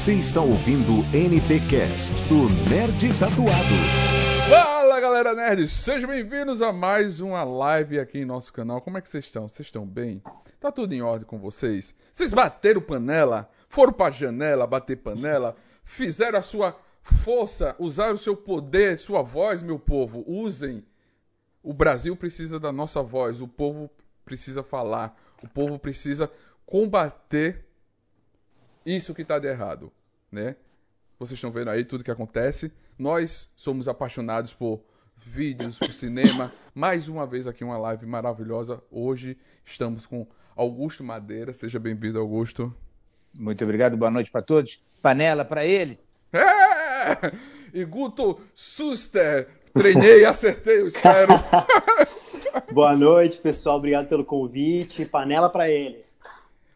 Você está ouvindo NT Cast do Nerd Tatuado. Fala galera nerd, sejam bem-vindos a mais uma live aqui em nosso canal. Como é que vocês estão? Vocês estão bem? Tá tudo em ordem com vocês? Vocês bateram panela? Foram pra janela bater panela? Fizeram a sua força, usaram o seu poder, sua voz, meu povo? Usem. O Brasil precisa da nossa voz, o povo precisa falar, o povo precisa combater isso que tá de errado, né? Vocês estão vendo aí tudo que acontece. Nós somos apaixonados por vídeos, por cinema. Mais uma vez aqui uma live maravilhosa. Hoje estamos com Augusto Madeira. Seja bem-vindo, Augusto. Muito obrigado, boa noite para todos. Panela para ele. É! E Guto Suster. Treinei, acertei, eu espero. boa noite, pessoal. Obrigado pelo convite. Panela para ele.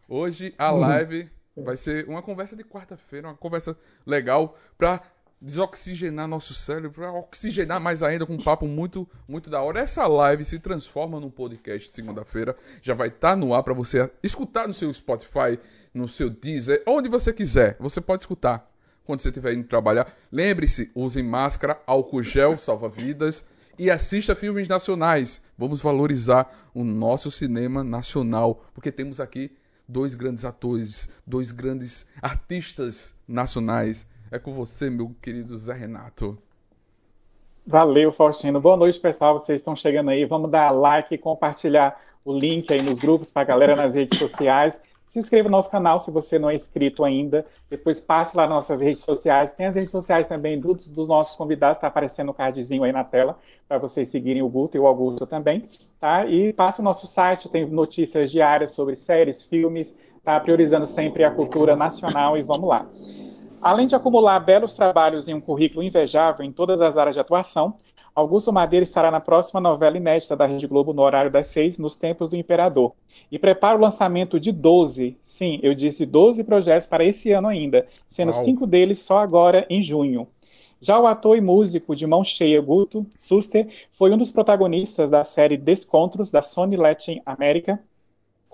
Hoje a live Vai ser uma conversa de quarta-feira, uma conversa legal para desoxigenar nosso cérebro, para oxigenar mais ainda com um papo muito, muito da hora. Essa live se transforma num podcast segunda-feira, já vai estar tá no ar para você escutar no seu Spotify, no seu Deezer, onde você quiser. Você pode escutar quando você estiver indo trabalhar. Lembre-se, usem máscara, álcool gel, salva vidas e assista filmes nacionais. Vamos valorizar o nosso cinema nacional, porque temos aqui dois grandes atores, dois grandes artistas nacionais. É com você, meu querido Zé Renato. Valeu, Faustino. Boa noite, pessoal. Vocês estão chegando aí. Vamos dar like e compartilhar o link aí nos grupos para a galera nas redes sociais. Se inscreva no nosso canal se você não é inscrito ainda. Depois passe lá nas nossas redes sociais. Tem as redes sociais também do, dos nossos convidados, está aparecendo o um cardzinho aí na tela para vocês seguirem o Guto e o Augusto também. Tá? E passe o nosso site, tem notícias diárias sobre séries, filmes, tá? priorizando sempre a cultura nacional e vamos lá. Além de acumular belos trabalhos em um currículo invejável em todas as áreas de atuação, Augusto Madeira estará na próxima novela inédita da Rede Globo no horário das seis, nos tempos do Imperador e prepara o lançamento de 12, sim, eu disse 12 projetos para esse ano ainda, sendo Uau. cinco deles só agora em junho. Já o ator e músico de mão cheia Guto Suster foi um dos protagonistas da série Descontros da Sony Latin América,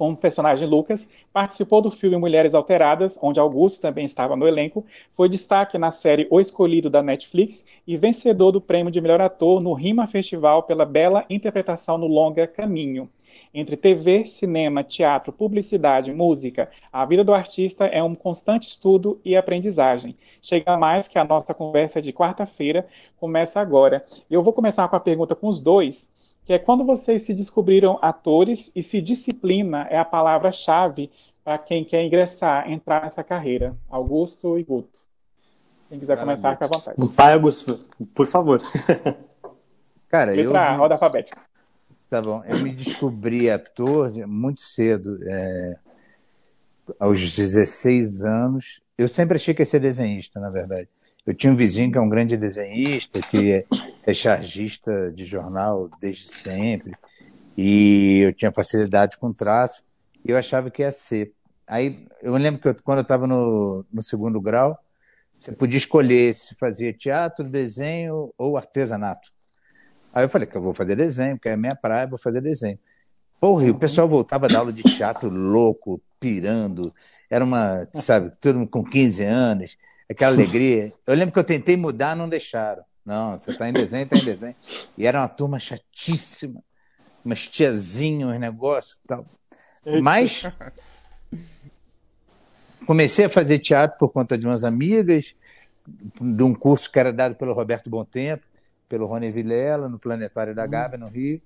com o personagem Lucas, participou do filme Mulheres Alteradas, onde Augusto também estava no elenco, foi destaque na série O Escolhido da Netflix e vencedor do prêmio de melhor ator no Rima Festival pela bela interpretação no longa Caminho. Entre TV, cinema, teatro, publicidade, música, a vida do artista é um constante estudo e aprendizagem. Chega mais que a nossa conversa de quarta-feira começa agora. Eu vou começar com a pergunta com os dois, que é quando vocês se descobriram atores e se disciplina é a palavra-chave para quem quer ingressar, entrar nessa carreira. Augusto e Guto. Quem quiser Cara, começar, fica à vontade. Vai, Augusto, por favor. Cara, eu. Pra roda alfabética. Tá bom. Eu me descobri ator muito cedo, é, aos 16 anos. Eu sempre achei que ia ser desenhista, na verdade. Eu tinha um vizinho que é um grande desenhista, que é, é chargista de jornal desde sempre, e eu tinha facilidade com traço, e eu achava que ia ser. Aí eu lembro que eu, quando eu estava no, no segundo grau, você podia escolher se fazia teatro, desenho ou artesanato. Aí eu falei que eu vou fazer desenho, porque é minha praia, vou fazer desenho. Porra, e o pessoal voltava da aula de teatro louco, pirando. Era uma, sabe, todo com 15 anos, aquela alegria. Eu lembro que eu tentei mudar, não deixaram. Não, você está em desenho, está em desenho. E era uma turma chatíssima, umas tiazinhas, uns negócios e tal. Mas comecei a fazer teatro por conta de umas amigas, de um curso que era dado pelo Roberto Tempo pelo Rony Vilela, no Planetário da Gávea, no Rio.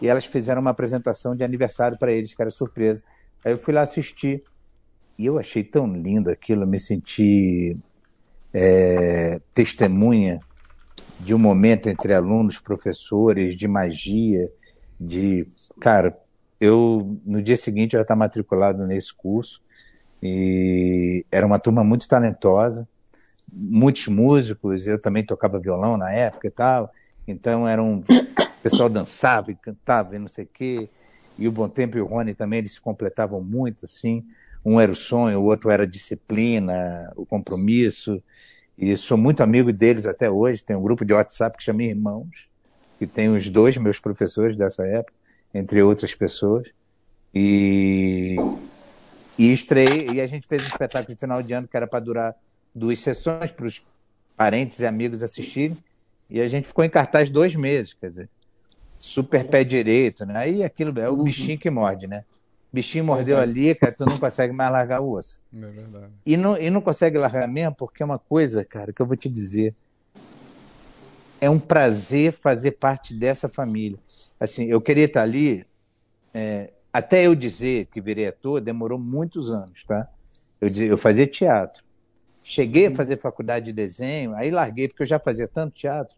E elas fizeram uma apresentação de aniversário para eles, que era surpresa. Aí eu fui lá assistir. E eu achei tão lindo aquilo, eu me senti é, testemunha de um momento entre alunos, professores, de magia, de. Cara, eu no dia seguinte já estava matriculado nesse curso e era uma turma muito talentosa muitos músicos, eu também tocava violão na época e tal, então era um o pessoal dançava e cantava e não sei o quê, e o Bom Tempo e o Rony também, eles se completavam muito, assim, um era o sonho, o outro era a disciplina, o compromisso, e sou muito amigo deles até hoje, tem um grupo de WhatsApp que chama Irmãos, que tem os dois meus professores dessa época, entre outras pessoas, e, e estreiei, e a gente fez um espetáculo de final de ano que era para durar duas sessões para os parentes e amigos assistirem, e a gente ficou em cartaz dois meses, quer dizer, super pé direito, né? Aí aquilo é o uhum. bichinho que morde, né? Bichinho mordeu é ali, cara, tu não consegue mais largar o osso. É verdade. E não, e não consegue largar mesmo, porque é uma coisa, cara, que eu vou te dizer. É um prazer fazer parte dessa família. Assim, eu queria estar ali, é, até eu dizer que virei ator, demorou muitos anos, tá? Eu, eu fazia teatro. Cheguei a uhum. fazer faculdade de desenho, aí larguei, porque eu já fazia tanto teatro.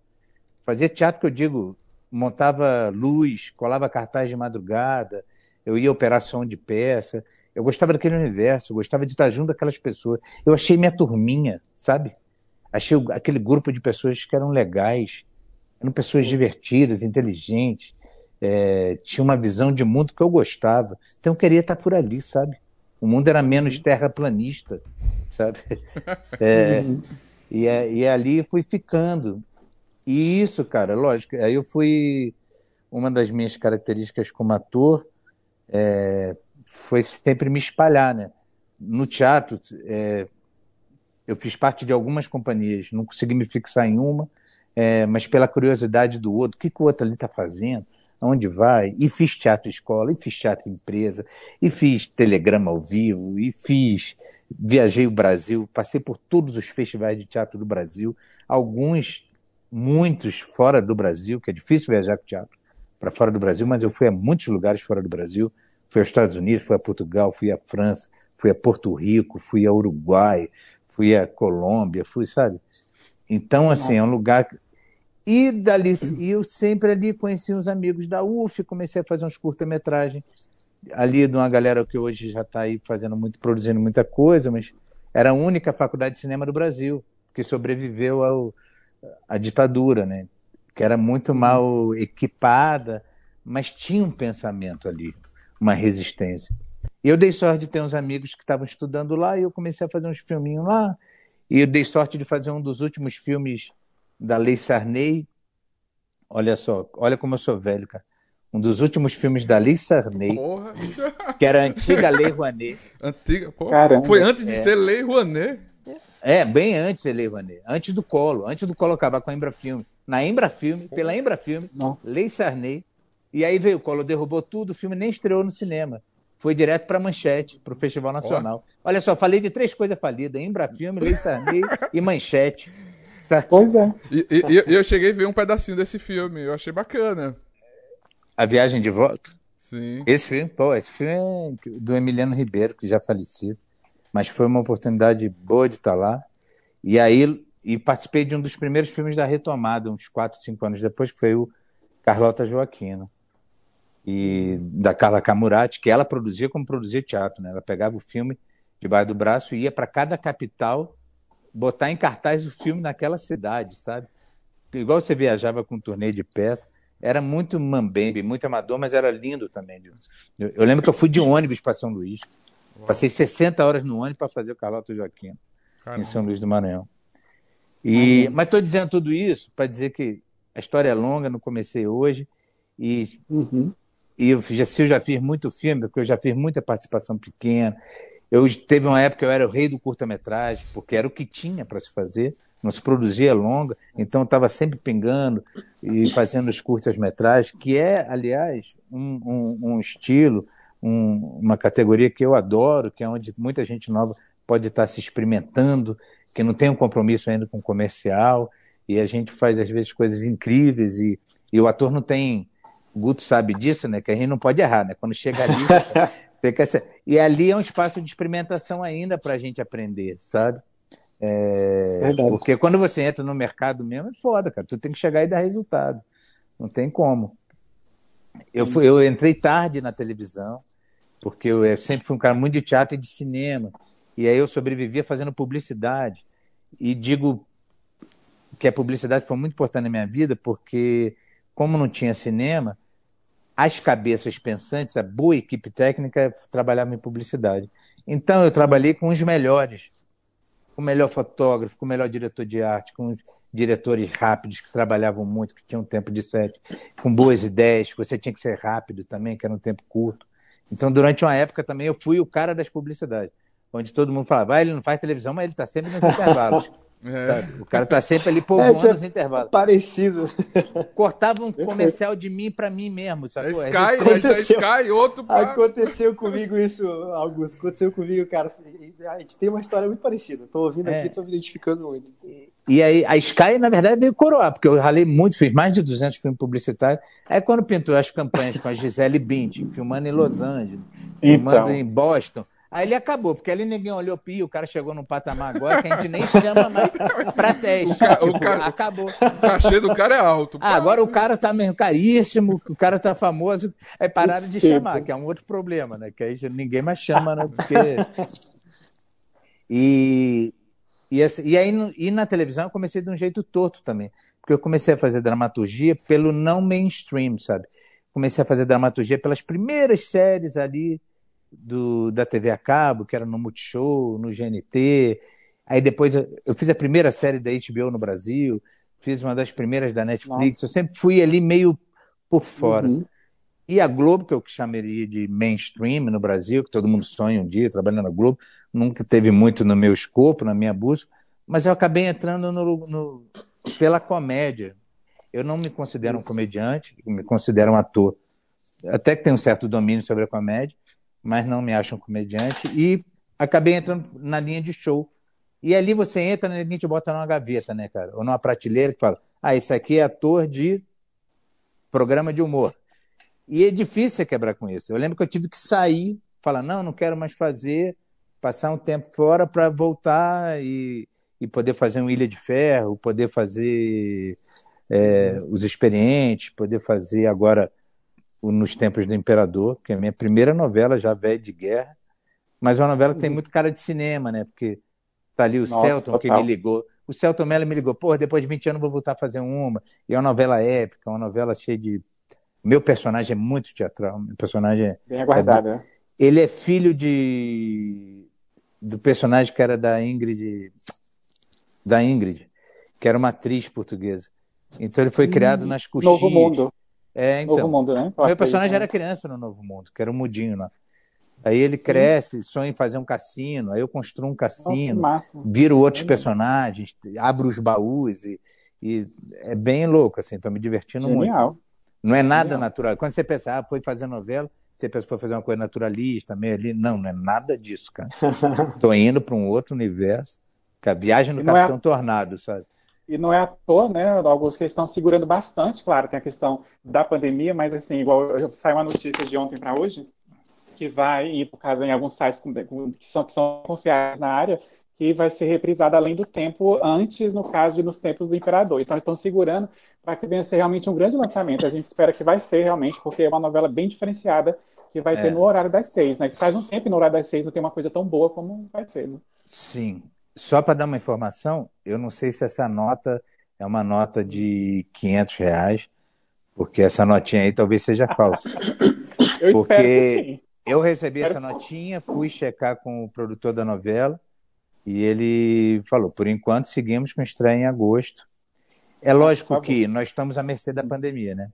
Fazia teatro que eu digo, montava luz, colava cartaz de madrugada, eu ia operar som de peça. Eu gostava daquele universo, eu gostava de estar junto daquelas pessoas. Eu achei minha turminha, sabe? Achei aquele grupo de pessoas que eram legais, eram pessoas divertidas, inteligentes, é, tinha uma visão de mundo que eu gostava. Então eu queria estar por ali, sabe? O mundo era menos terraplanista, sabe? É, e, é, e ali fui ficando. E isso, cara, lógico. Aí eu fui. Uma das minhas características como ator é, foi sempre me espalhar, né? No teatro, é, eu fiz parte de algumas companhias, não consegui me fixar em uma, é, mas pela curiosidade do outro, o que, que o outro ali está fazendo, aonde vai, e fiz teatro escola, e fiz teatro empresa, e fiz telegrama ao vivo, e fiz, viajei o Brasil, passei por todos os festivais de teatro do Brasil, alguns, muitos fora do Brasil, que é difícil viajar com teatro para fora do Brasil, mas eu fui a muitos lugares fora do Brasil, fui aos Estados Unidos, fui a Portugal, fui a França, fui a Porto Rico, fui a Uruguai, fui a Colômbia, fui, sabe? Então, assim, é um lugar. E dali, eu sempre ali conheci uns amigos da UF, comecei a fazer uns curta-metragem ali de uma galera que hoje já está aí fazendo muito, produzindo muita coisa, mas era a única faculdade de cinema do Brasil que sobreviveu ao, à ditadura, né? Que era muito mal equipada, mas tinha um pensamento ali uma resistência. E eu dei sorte de ter uns amigos que estavam estudando lá e eu comecei a fazer uns filminhos lá. E eu dei sorte de fazer um dos últimos filmes da Lei Sarney. Olha só, olha como eu sou velho, cara. Um dos últimos filmes da Lei Sarney, porra. que era a antiga Lei Rouanet. Antiga, porra. Foi antes de é. ser Lei Rouanet. É, bem antes da Lei Rouanet. Antes do Colo, antes do Colo acabar com a Embra Filme. Na Embra Filme, pela Embra Filme, Lei Sarney, e aí veio o Collor, derrubou tudo, o filme nem estreou no cinema. Foi direto para a Manchete, para o Festival Nacional. Oh. Olha só, falei de três coisas falidas: Embrafilme, Lei Sarney e Manchete. Tá. Pois é. E, e, e, eu cheguei a ver um pedacinho desse filme, eu achei bacana. A Viagem de Volta? Sim. Esse filme, pô, esse filme é do Emiliano Ribeiro, que já falecido. Mas foi uma oportunidade boa de estar lá. E aí, e participei de um dos primeiros filmes da retomada, uns quatro, cinco anos depois, que foi o Carlota Joaquino e da Carla Camurati, que ela produzia como produzia teatro, né? Ela pegava o filme debaixo do braço e ia para cada capital botar em cartaz o filme naquela cidade, sabe? Igual você viajava com um turnê de peça, era muito mambembe, muito amador, mas era lindo também. Eu, eu lembro que eu fui de ônibus para São Luís. Uau. Passei 60 horas no ônibus para fazer o Carlota Joaquim Caramba. em São Luís do Maranhão. E. Mas estou dizendo tudo isso para dizer que a história é longa, não comecei hoje. E uhum. E eu já, se eu já fiz muito filme, porque eu já fiz muita participação pequena. Eu teve uma época que eu era o rei do curta-metragem, porque era o que tinha para se fazer, não se produzia longa, então eu estava sempre pingando e fazendo os curtas-metragens, que é, aliás, um, um, um estilo, um, uma categoria que eu adoro, que é onde muita gente nova pode estar se experimentando, que não tem um compromisso ainda com o comercial, e a gente faz às vezes coisas incríveis e, e o ator não tem o Guto sabe disso, né? Que a gente não pode errar, né? Quando chega ali. ser... E ali é um espaço de experimentação ainda para a gente aprender, sabe? É... Porque quando você entra no mercado mesmo, é foda, cara. Tu tem que chegar e dar resultado. Não tem como. Eu, fui, eu entrei tarde na televisão, porque eu, eu sempre fui um cara muito de teatro e de cinema. E aí eu sobrevivia fazendo publicidade. E digo que a publicidade foi muito importante na minha vida, porque como não tinha cinema, as cabeças pensantes, a boa equipe técnica trabalhava em publicidade. Então eu trabalhei com os melhores, com o melhor fotógrafo, com o melhor diretor de arte, com os diretores rápidos que trabalhavam muito, que tinham tempo de set, com boas ideias, que você tinha que ser rápido também, que era um tempo curto. Então durante uma época também eu fui o cara das publicidades. Onde todo mundo falava, ah, ele não faz televisão, mas ele está sempre nos intervalos. É. O cara tá sempre ali povoando é, os intervalos. Parecido. Cortava um comercial de mim para mim mesmo, sacou? É Sky, aconteceu, é Sky, outro pra... Aconteceu comigo isso, Augusto. Aconteceu comigo, cara. A gente tem uma história muito parecida. Tô ouvindo é. aqui, tô me identificando muito. E aí, a Sky, na verdade, veio coroar, porque eu ralei muito, fiz mais de 200 filmes publicitários. Aí, quando pintou as campanhas com a Gisele Bündchen, filmando em Los Angeles, filmando então. em Boston, Aí ele acabou, porque ali ninguém olhou pio, o cara chegou num patamar agora que a gente nem chama mais pra teste. O, ca, tipo, o cara, acabou. O cachê do cara é alto. Ah, agora o cara tá mesmo caríssimo, o cara tá famoso. Aí pararam de chamar, que é um outro problema, né? Que aí ninguém mais chama, né? Porque. E, e, e aí e na televisão eu comecei de um jeito torto também. Porque eu comecei a fazer dramaturgia pelo não mainstream, sabe? Comecei a fazer dramaturgia pelas primeiras séries ali do, da TV a cabo, que era no Multishow, no GNT. Aí depois eu, eu, fiz a primeira série da HBO no Brasil, fiz uma das primeiras da Netflix. Nossa. Eu sempre fui ali meio por fora. Uhum. E a Globo, que eu chamaria de mainstream no Brasil, que todo mundo sonha um dia trabalhando na Globo, nunca teve muito no meu escopo, na minha busca, mas eu acabei entrando no, no, pela comédia. Eu não me considero Isso. um comediante, me considero um ator. Até que tenho um certo domínio sobre a comédia, mas não me acho um comediante. E acabei entrando na linha de show. E ali você entra, né, a gente bota numa gaveta, né, cara? Ou numa prateleira que fala: ah, esse aqui é ator de programa de humor. E é difícil quebrar com isso. Eu lembro que eu tive que sair, falar: não, não quero mais fazer, passar um tempo fora para voltar e, e poder fazer um Ilha de Ferro, poder fazer é, os experientes, poder fazer agora nos tempos do Imperador, que é a minha primeira novela já velha de guerra, mas é uma novela que tem uhum. muito cara de cinema, né? Porque tá ali o Nossa, Celton total. que me ligou. O Celton Mello me ligou, pô, depois de 20 anos vou voltar a fazer uma. E é uma novela épica, uma novela cheia de. Meu personagem é muito teatral. Meu personagem é. Bem aguardado, é... né? Ele é filho de. do personagem que era da Ingrid. Da Ingrid, que era uma atriz portuguesa. Então ele foi criado hum, nas coxias. Novo Mundo. É, então. Novo Mundo, né? Meu personagem né? era criança no Novo Mundo, que era um mudinho lá. Aí ele Sim. cresce, sonha em fazer um cassino, aí eu construo um cassino, Nossa, viro outros é personagens, abro os baús e, e, é bem louco, assim, tô me divertindo Genial. muito. Não é nada Genial. natural. Quando você pensa, ah, foi fazer novela, você pensa, foi fazer uma coisa naturalista, meio ali. Não, não é nada disso, cara. tô indo para um outro universo. A viagem no Capitão é... Tornado, sabe? E não é à toa, né, alguns que estão segurando bastante, claro, tem a questão da pandemia, mas assim, igual saiu uma notícia de ontem para hoje, que vai, e por causa em alguns sites que são, que são confiáveis na área, que vai ser reprisada além do tempo antes, no caso de nos tempos do imperador. Então, eles estão segurando para que venha ser realmente um grande lançamento. A gente espera que vai ser realmente, porque é uma novela bem diferenciada que vai é. ter no horário das seis, né? Que faz um tempo no horário das seis não tem uma coisa tão boa como vai ser. Né? Sim, só para dar uma informação, eu não sei se essa nota é uma nota de 500 reais, porque essa notinha aí talvez seja falsa. eu porque eu recebi essa notinha, fui checar com o produtor da novela e ele falou: por enquanto seguimos com estreia em agosto. É ah, lógico que nós estamos à mercê da pandemia, né?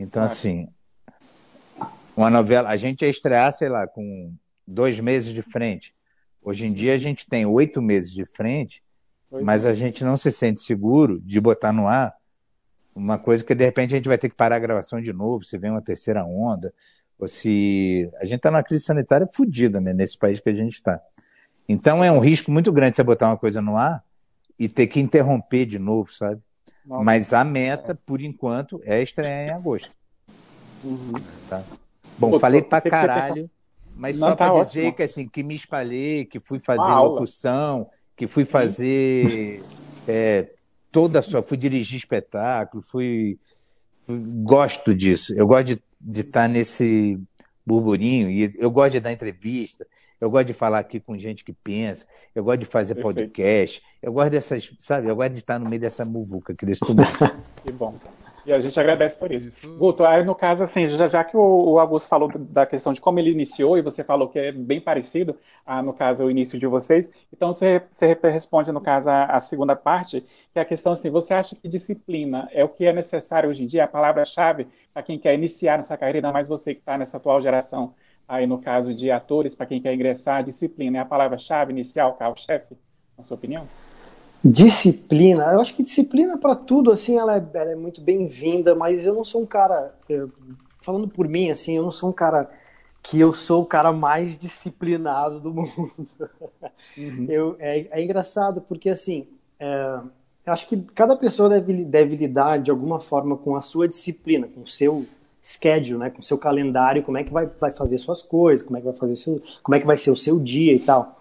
Então, assim, uma novela, a gente ia estrear, sei lá, com dois meses de frente. Hoje em dia a gente tem oito meses de frente, mas a gente não se sente seguro de botar no ar uma coisa que de repente a gente vai ter que parar a gravação de novo, se vem uma terceira onda, ou se. A gente está numa crise sanitária fodida né, nesse país que a gente está. Então é um risco muito grande você botar uma coisa no ar e ter que interromper de novo, sabe? Mas a meta, por enquanto, é estrear em agosto. Uhum. Sabe? Bom, Pô, falei pra caralho. Mas Não, só tá para dizer que assim, que me espalhei, que fui fazer Uma locução, aula. que fui fazer é, toda a sua, fui dirigir espetáculo, fui, fui, gosto disso. Eu gosto de, estar tá nesse burburinho e eu gosto de dar entrevista. Eu gosto de falar aqui com gente que pensa, eu gosto de fazer Perfeito. podcast, eu gosto dessas, sabe? Eu gosto de estar no meio dessa muvuca aqui desse tumulto. que bom. E a gente agradece por isso. isso... Guto, aí no caso, assim, já, já que o, o, Augusto falou da questão de como ele iniciou, e você falou que é bem parecido, a, no caso, o início de vocês, então você, você responde, no caso, a, a, segunda parte, que é a questão assim, você acha que disciplina é o que é necessário hoje em dia, a palavra-chave para quem quer iniciar nessa carreira, ainda mais você que está nessa atual geração aí no caso de atores, para quem quer ingressar, disciplina é a palavra-chave inicial, carro-chefe, na sua opinião? Disciplina, eu acho que disciplina para tudo, assim, ela é, ela é muito bem-vinda, mas eu não sou um cara, eu, falando por mim, assim, eu não sou um cara que eu sou o cara mais disciplinado do mundo. Uhum. Eu, é, é, engraçado porque, assim, é, eu acho que cada pessoa deve, deve lidar de alguma forma com a sua disciplina, com o seu schedule, né, com o seu calendário, como é que vai, vai fazer suas coisas, como é que vai fazer seu, como é que vai ser o seu dia e tal.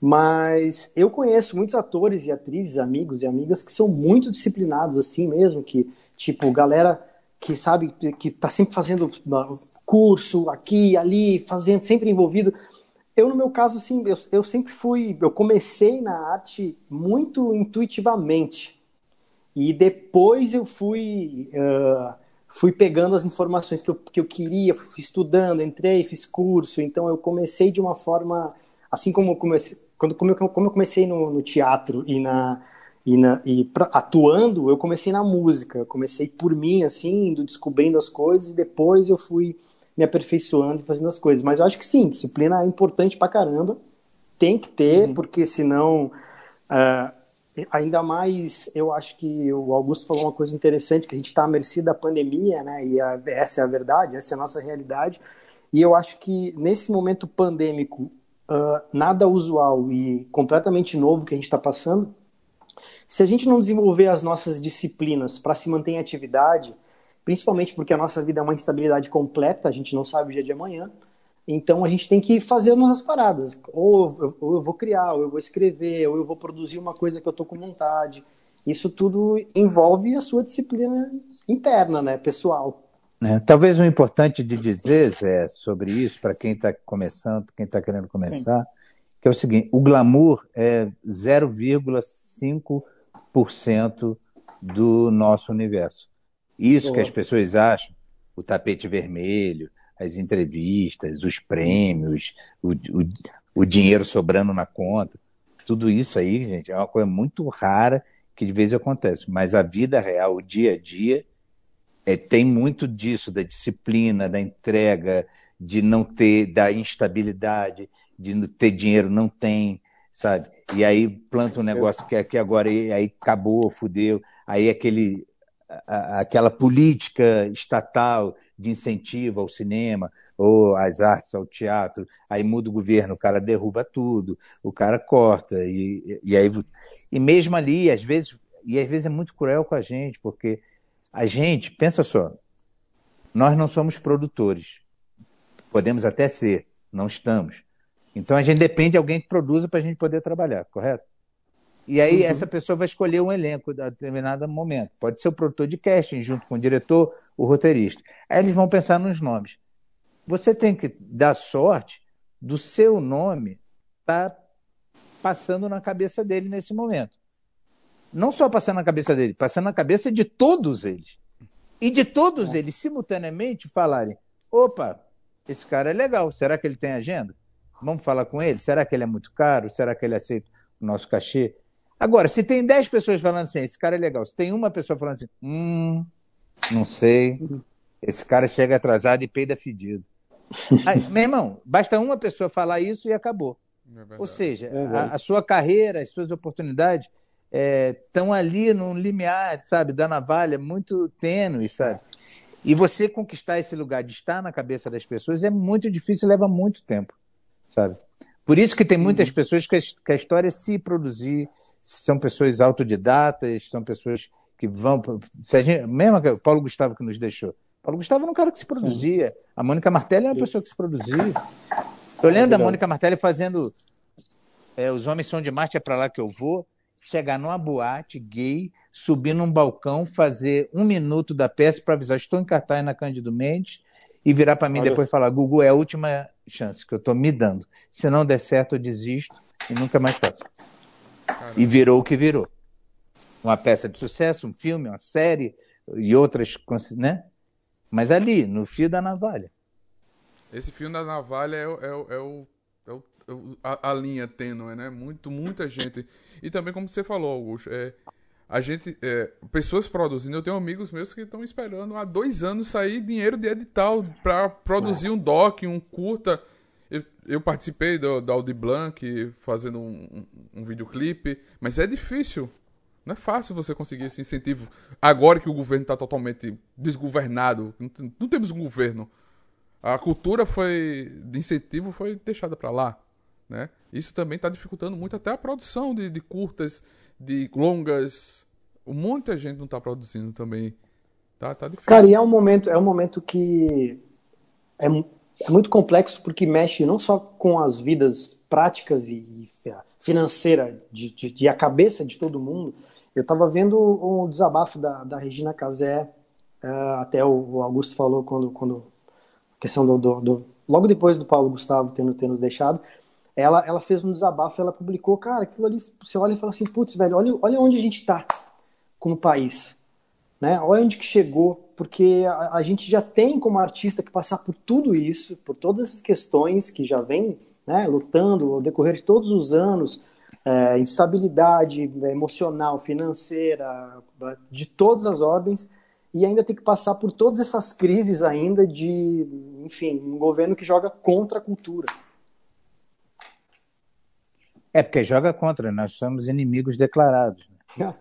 Mas eu conheço muitos atores e atrizes, amigos e amigas que são muito disciplinados assim mesmo, que tipo, galera que sabe que está sempre fazendo curso aqui ali, fazendo, sempre envolvido. Eu, no meu caso, assim, eu, eu sempre fui, eu comecei na arte muito intuitivamente. E depois eu fui, uh, fui pegando as informações que eu, que eu queria, fui estudando, entrei, fiz curso. Então eu comecei de uma forma, assim como eu comecei, quando como eu, como eu comecei no, no teatro e na e, na, e pra, atuando, eu comecei na música. Eu comecei por mim, assim, indo descobrindo as coisas, e depois eu fui me aperfeiçoando e fazendo as coisas. Mas eu acho que sim, disciplina é importante pra caramba. Tem que ter, uhum. porque senão. Uh, ainda mais, eu acho que o Augusto falou uma coisa interessante, que a gente está à mercê da pandemia, né? E a, essa é a verdade, essa é a nossa realidade. E eu acho que nesse momento pandêmico, uh, nada usual e completamente novo que a gente está passando, se a gente não desenvolver as nossas disciplinas para se manter em atividade, principalmente porque a nossa vida é uma instabilidade completa, a gente não sabe o dia de amanhã, então a gente tem que fazer umas paradas. Ou eu, ou eu vou criar, ou eu vou escrever, ou eu vou produzir uma coisa que eu estou com vontade. Isso tudo envolve a sua disciplina interna, né, pessoal. É, talvez o importante de dizer, Zé, sobre isso, para quem está começando, quem está querendo começar, Sim. que é o seguinte: o glamour é 0,5% do nosso universo. Isso que as pessoas acham, o tapete vermelho, as entrevistas, os prêmios, o, o, o dinheiro sobrando na conta, tudo isso aí, gente, é uma coisa muito rara que de vez acontece. Mas a vida real, o dia a dia, é, tem muito disso, da disciplina, da entrega, de não ter, da instabilidade, de não ter dinheiro, não tem, sabe? E aí planta um negócio que, é, que agora aí acabou, fudeu, aí aquele, a, aquela política estatal de incentivo ao cinema ou às artes, ao teatro, aí muda o governo, o cara derruba tudo, o cara corta, e, e aí e mesmo ali, às vezes, e às vezes é muito cruel com a gente, porque a gente, pensa só, nós não somos produtores. Podemos até ser, não estamos. Então a gente depende de alguém que produza para a gente poder trabalhar, correto? E aí uhum. essa pessoa vai escolher um elenco a determinado momento. Pode ser o produtor de casting, junto com o diretor, o roteirista. Aí eles vão pensar nos nomes. Você tem que dar sorte do seu nome estar tá passando na cabeça dele nesse momento não só passando na cabeça dele, passando na cabeça de todos eles. E de todos eles, simultaneamente, falarem: opa, esse cara é legal, será que ele tem agenda? Vamos falar com ele? Será que ele é muito caro? Será que ele aceita o nosso cachê? Agora, se tem 10 pessoas falando assim, esse cara é legal, se tem uma pessoa falando assim, hum, não sei, esse cara chega atrasado e peida fedido. Aí, meu irmão, basta uma pessoa falar isso e acabou. É Ou seja, é a, a sua carreira, as suas oportunidades estão é, ali no limiar, sabe, da navalha, muito tênue, sabe? E você conquistar esse lugar de estar na cabeça das pessoas é muito difícil, leva muito tempo, sabe? Por isso que tem muitas uhum. pessoas que a, que a história é se produzir, são pessoas autodidatas, são pessoas que vão. Se gente, mesmo o Paulo Gustavo que nos deixou. Paulo Gustavo era um cara que se produzia. A Mônica Martelli é uma pessoa que se produzia. Eu lembro da Mônica Martelli fazendo é, Os Homens São de Marte, é para lá que eu vou chegar numa boate gay, subir num balcão, fazer um minuto da peça para avisar, estou em cartaz na Cândido Mendes, e virar para mim Olha. depois e falar, Gugu, é a última chance que eu estou me dando. Se não der certo, eu desisto e nunca mais faço. Caramba. E virou o que virou. Uma peça de sucesso, um filme, uma série e outras, né? Mas ali, no fio da navalha. Esse fio da navalha é, é, é o a, a linha tênue, né? Muito, muita gente. E também, como você falou, Augusto, é, a gente. É, pessoas produzindo. Eu tenho amigos meus que estão esperando há dois anos sair dinheiro de edital para produzir um doc, um curta. Eu, eu participei do, da Audi Blanc fazendo um, um, um videoclipe, mas é difícil. Não é fácil você conseguir esse incentivo agora que o governo está totalmente desgovernado. Não, não, temos um governo. A cultura foi de incentivo foi deixada para lá, né? Isso também está dificultando muito até a produção de, de curtas, de longas. Muita gente não está produzindo também. Tá, tá difícil. Cara, e é um momento, é um momento que é, é muito complexo porque mexe não só com as vidas práticas e, e financeira de, de, de, a cabeça de todo mundo, eu estava vendo um desabafo da, da Regina Casé, uh, até o, o, Augusto falou quando, quando a questão do, do, do, logo depois do Paulo Gustavo tendo, tendo nos deixado, ela, ela fez um desabafo, ela publicou, cara, aquilo ali, você olha e fala assim, putz, velho, olha, olha onde a gente está como país, né? Olha onde que chegou, porque a, a, gente já tem como artista que passar por tudo isso, por todas essas questões que já vem né, lutando ao decorrer de todos os anos, é, instabilidade emocional, financeira, de todas as ordens, e ainda tem que passar por todas essas crises ainda de, enfim, um governo que joga contra a cultura. É porque joga contra, nós somos inimigos declarados.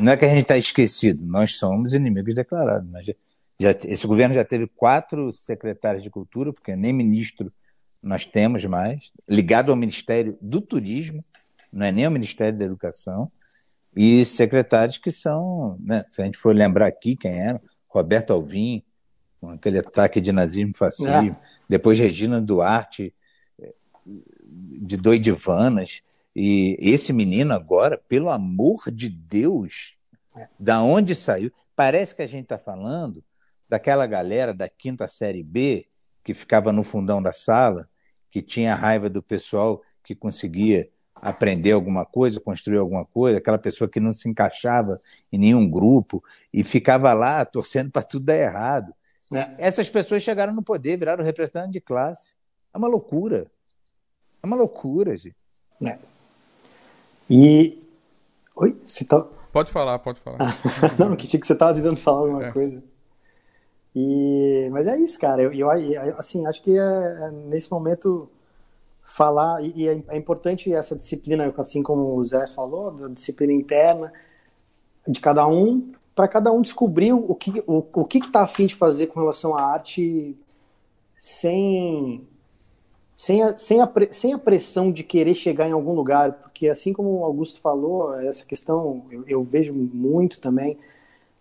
Não é que a gente está esquecido, nós somos inimigos declarados. Mas já, já, esse governo já teve quatro secretários de cultura, porque nem ministro nós temos mais, ligado ao Ministério do Turismo, não é nem ao Ministério da Educação, e secretários que são, né, se a gente for lembrar aqui quem eram, Roberto Alvim, com aquele ataque de nazismo fascismo, é. depois Regina Duarte, de Doidivanas, e esse menino agora, pelo amor de Deus, é. da onde saiu? Parece que a gente está falando daquela galera da quinta série B que ficava no fundão da sala, que tinha raiva do pessoal que conseguia aprender alguma coisa, construir alguma coisa, aquela pessoa que não se encaixava em nenhum grupo e ficava lá torcendo para tudo dar errado. É. Essas pessoas chegaram no poder, viraram representantes de classe. É uma loucura. É uma loucura, gente. É. E. Oi? Você tá... Pode falar, pode falar. não, que tinha que você estava tentando falar alguma é. coisa. E, mas é isso, cara. Eu, eu assim, acho que é, é, nesse momento falar e, e é, é, importante essa disciplina, assim como o Zé falou, da disciplina interna de cada um, para cada um descobrir o que o, o que está afim de fazer com relação à arte, sem sem a, sem, a, sem a pressão de querer chegar em algum lugar, porque assim como o Augusto falou, essa questão eu, eu vejo muito também.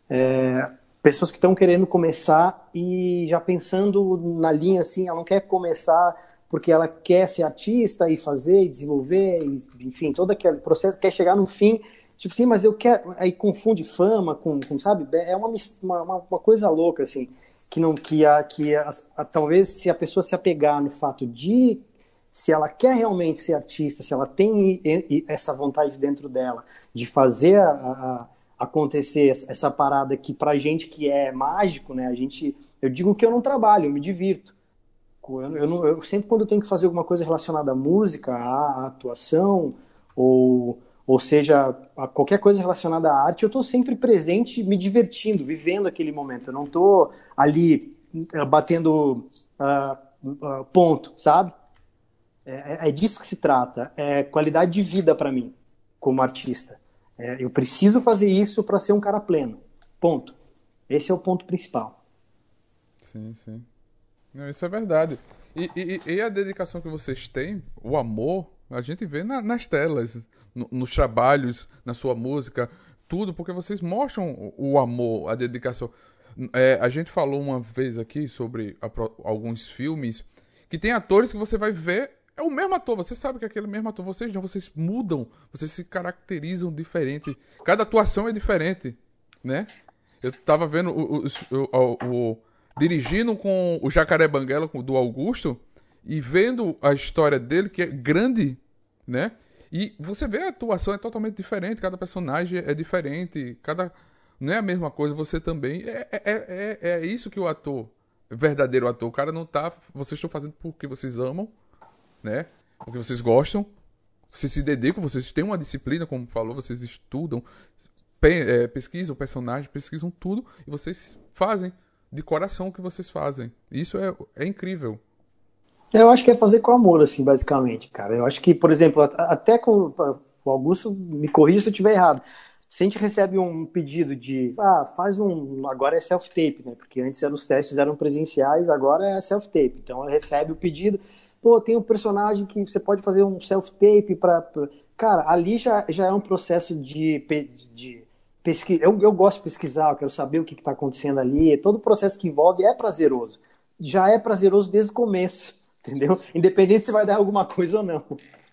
É, pessoas que estão querendo começar e já pensando na linha assim, ela não quer começar porque ela quer ser artista e fazer e desenvolver, e, enfim, todo aquele processo, quer chegar no fim, tipo assim, mas eu quero, aí confunde fama com, com sabe, é uma, uma, uma, coisa louca, assim, que não, que, a, que a, a, talvez se a pessoa se apegar no fato de, se ela quer realmente ser artista, se ela tem essa vontade dentro dela de fazer a acontecer essa parada que pra gente que é mágico, né? A gente, eu digo que eu não trabalho, eu me divirto. Eu, eu, eu sempre quando eu tenho que fazer alguma coisa relacionada à música, à atuação, ou, ou seja, qualquer coisa relacionada à arte, eu estou sempre presente, me divertindo, vivendo aquele momento. Eu não estou ali uh, batendo uh, uh, ponto, sabe? É, é, é disso que se trata. É qualidade de vida para mim, como artista. É, eu preciso fazer isso para ser um cara pleno. Ponto. Esse é o ponto principal. Sim, sim. Não, isso é verdade. E, e, e, a dedicação que vocês têm, o amor, a gente vê na, nas telas, no, nos trabalhos, na sua música, tudo, porque vocês mostram o, o amor, a dedicação. É, a gente falou uma vez aqui sobre a, alguns filmes que tem atores que você vai ver é o mesmo ator, você sabe que é aquele mesmo ator. Vocês não, vocês mudam, vocês se caracterizam diferente. Cada atuação é diferente, né? Eu tava vendo o, o, o, o dirigindo com o Jacaré Banguela do Augusto e vendo a história dele, que é grande, né? E você vê a atuação é totalmente diferente, cada personagem é diferente, cada. Não é a mesma coisa, você também. É, é, é, é isso que o ator, verdadeiro ator, o cara não tá. Vocês estão fazendo porque vocês amam né? Porque vocês gostam. Vocês se dedicam, vocês têm uma disciplina, como falou, vocês estudam, pe é, pesquisam o personagem, pesquisam tudo e vocês fazem de coração o que vocês fazem. Isso é, é incrível. Eu acho que é fazer com amor, assim, basicamente, cara. Eu acho que, por exemplo, até com o Augusto, me corrija se eu estiver errado. Se a gente recebe um pedido de, ah, faz um, agora é self-tape, né? Porque antes eram, os testes eram presenciais, agora é self-tape. Então recebe o pedido, pô, tem um personagem que você pode fazer um self-tape para, cara, ali já, já é um processo de, de pesquisa. Eu, eu gosto de pesquisar, eu quero saber o que está acontecendo ali. Todo o processo que envolve é prazeroso. Já é prazeroso desde o começo entendeu? Independente se vai dar alguma coisa ou não.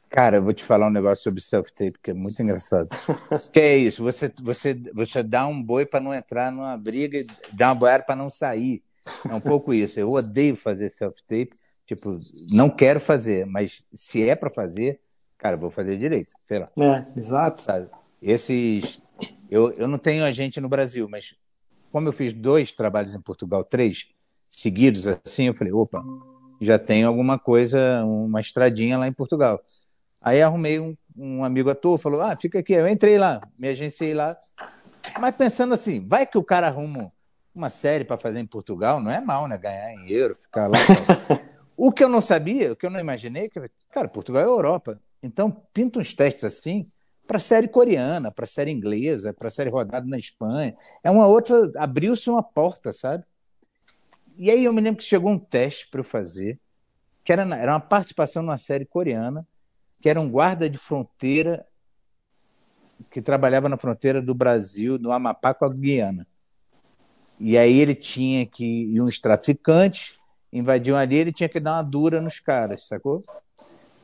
Cara, eu vou te falar um negócio sobre self-tape que é muito engraçado. que é isso, você, você, você dá um boi para não entrar numa briga e dá uma boiada para não sair. É um pouco isso. Eu odeio fazer self-tape. Tipo, não quero fazer, mas se é para fazer, cara, vou fazer direito, sei lá. É, exato. Sabe? Esses. Eu, eu não tenho agente no Brasil, mas como eu fiz dois trabalhos em Portugal, três seguidos assim, eu falei, opa, já tenho alguma coisa, uma estradinha lá em Portugal. Aí arrumei um, um amigo ator, falou: Ah, fica aqui. Eu entrei lá, me agenciei lá. Mas pensando assim, vai que o cara arruma uma série para fazer em Portugal, não é mal, né? Ganhar em euro, ficar lá. o que eu não sabia, o que eu não imaginei, que, cara, Portugal é Europa. Então, pinta uns testes assim para série coreana, para série inglesa, para série rodada na Espanha. É uma outra. Abriu-se uma porta, sabe? E aí eu me lembro que chegou um teste para eu fazer, que era, era uma participação numa série coreana, que era um guarda de fronteira que trabalhava na fronteira do Brasil, no Amapá com a Guiana. E aí ele tinha que. E uns traficantes invadiam ali, ele tinha que dar uma dura nos caras, sacou?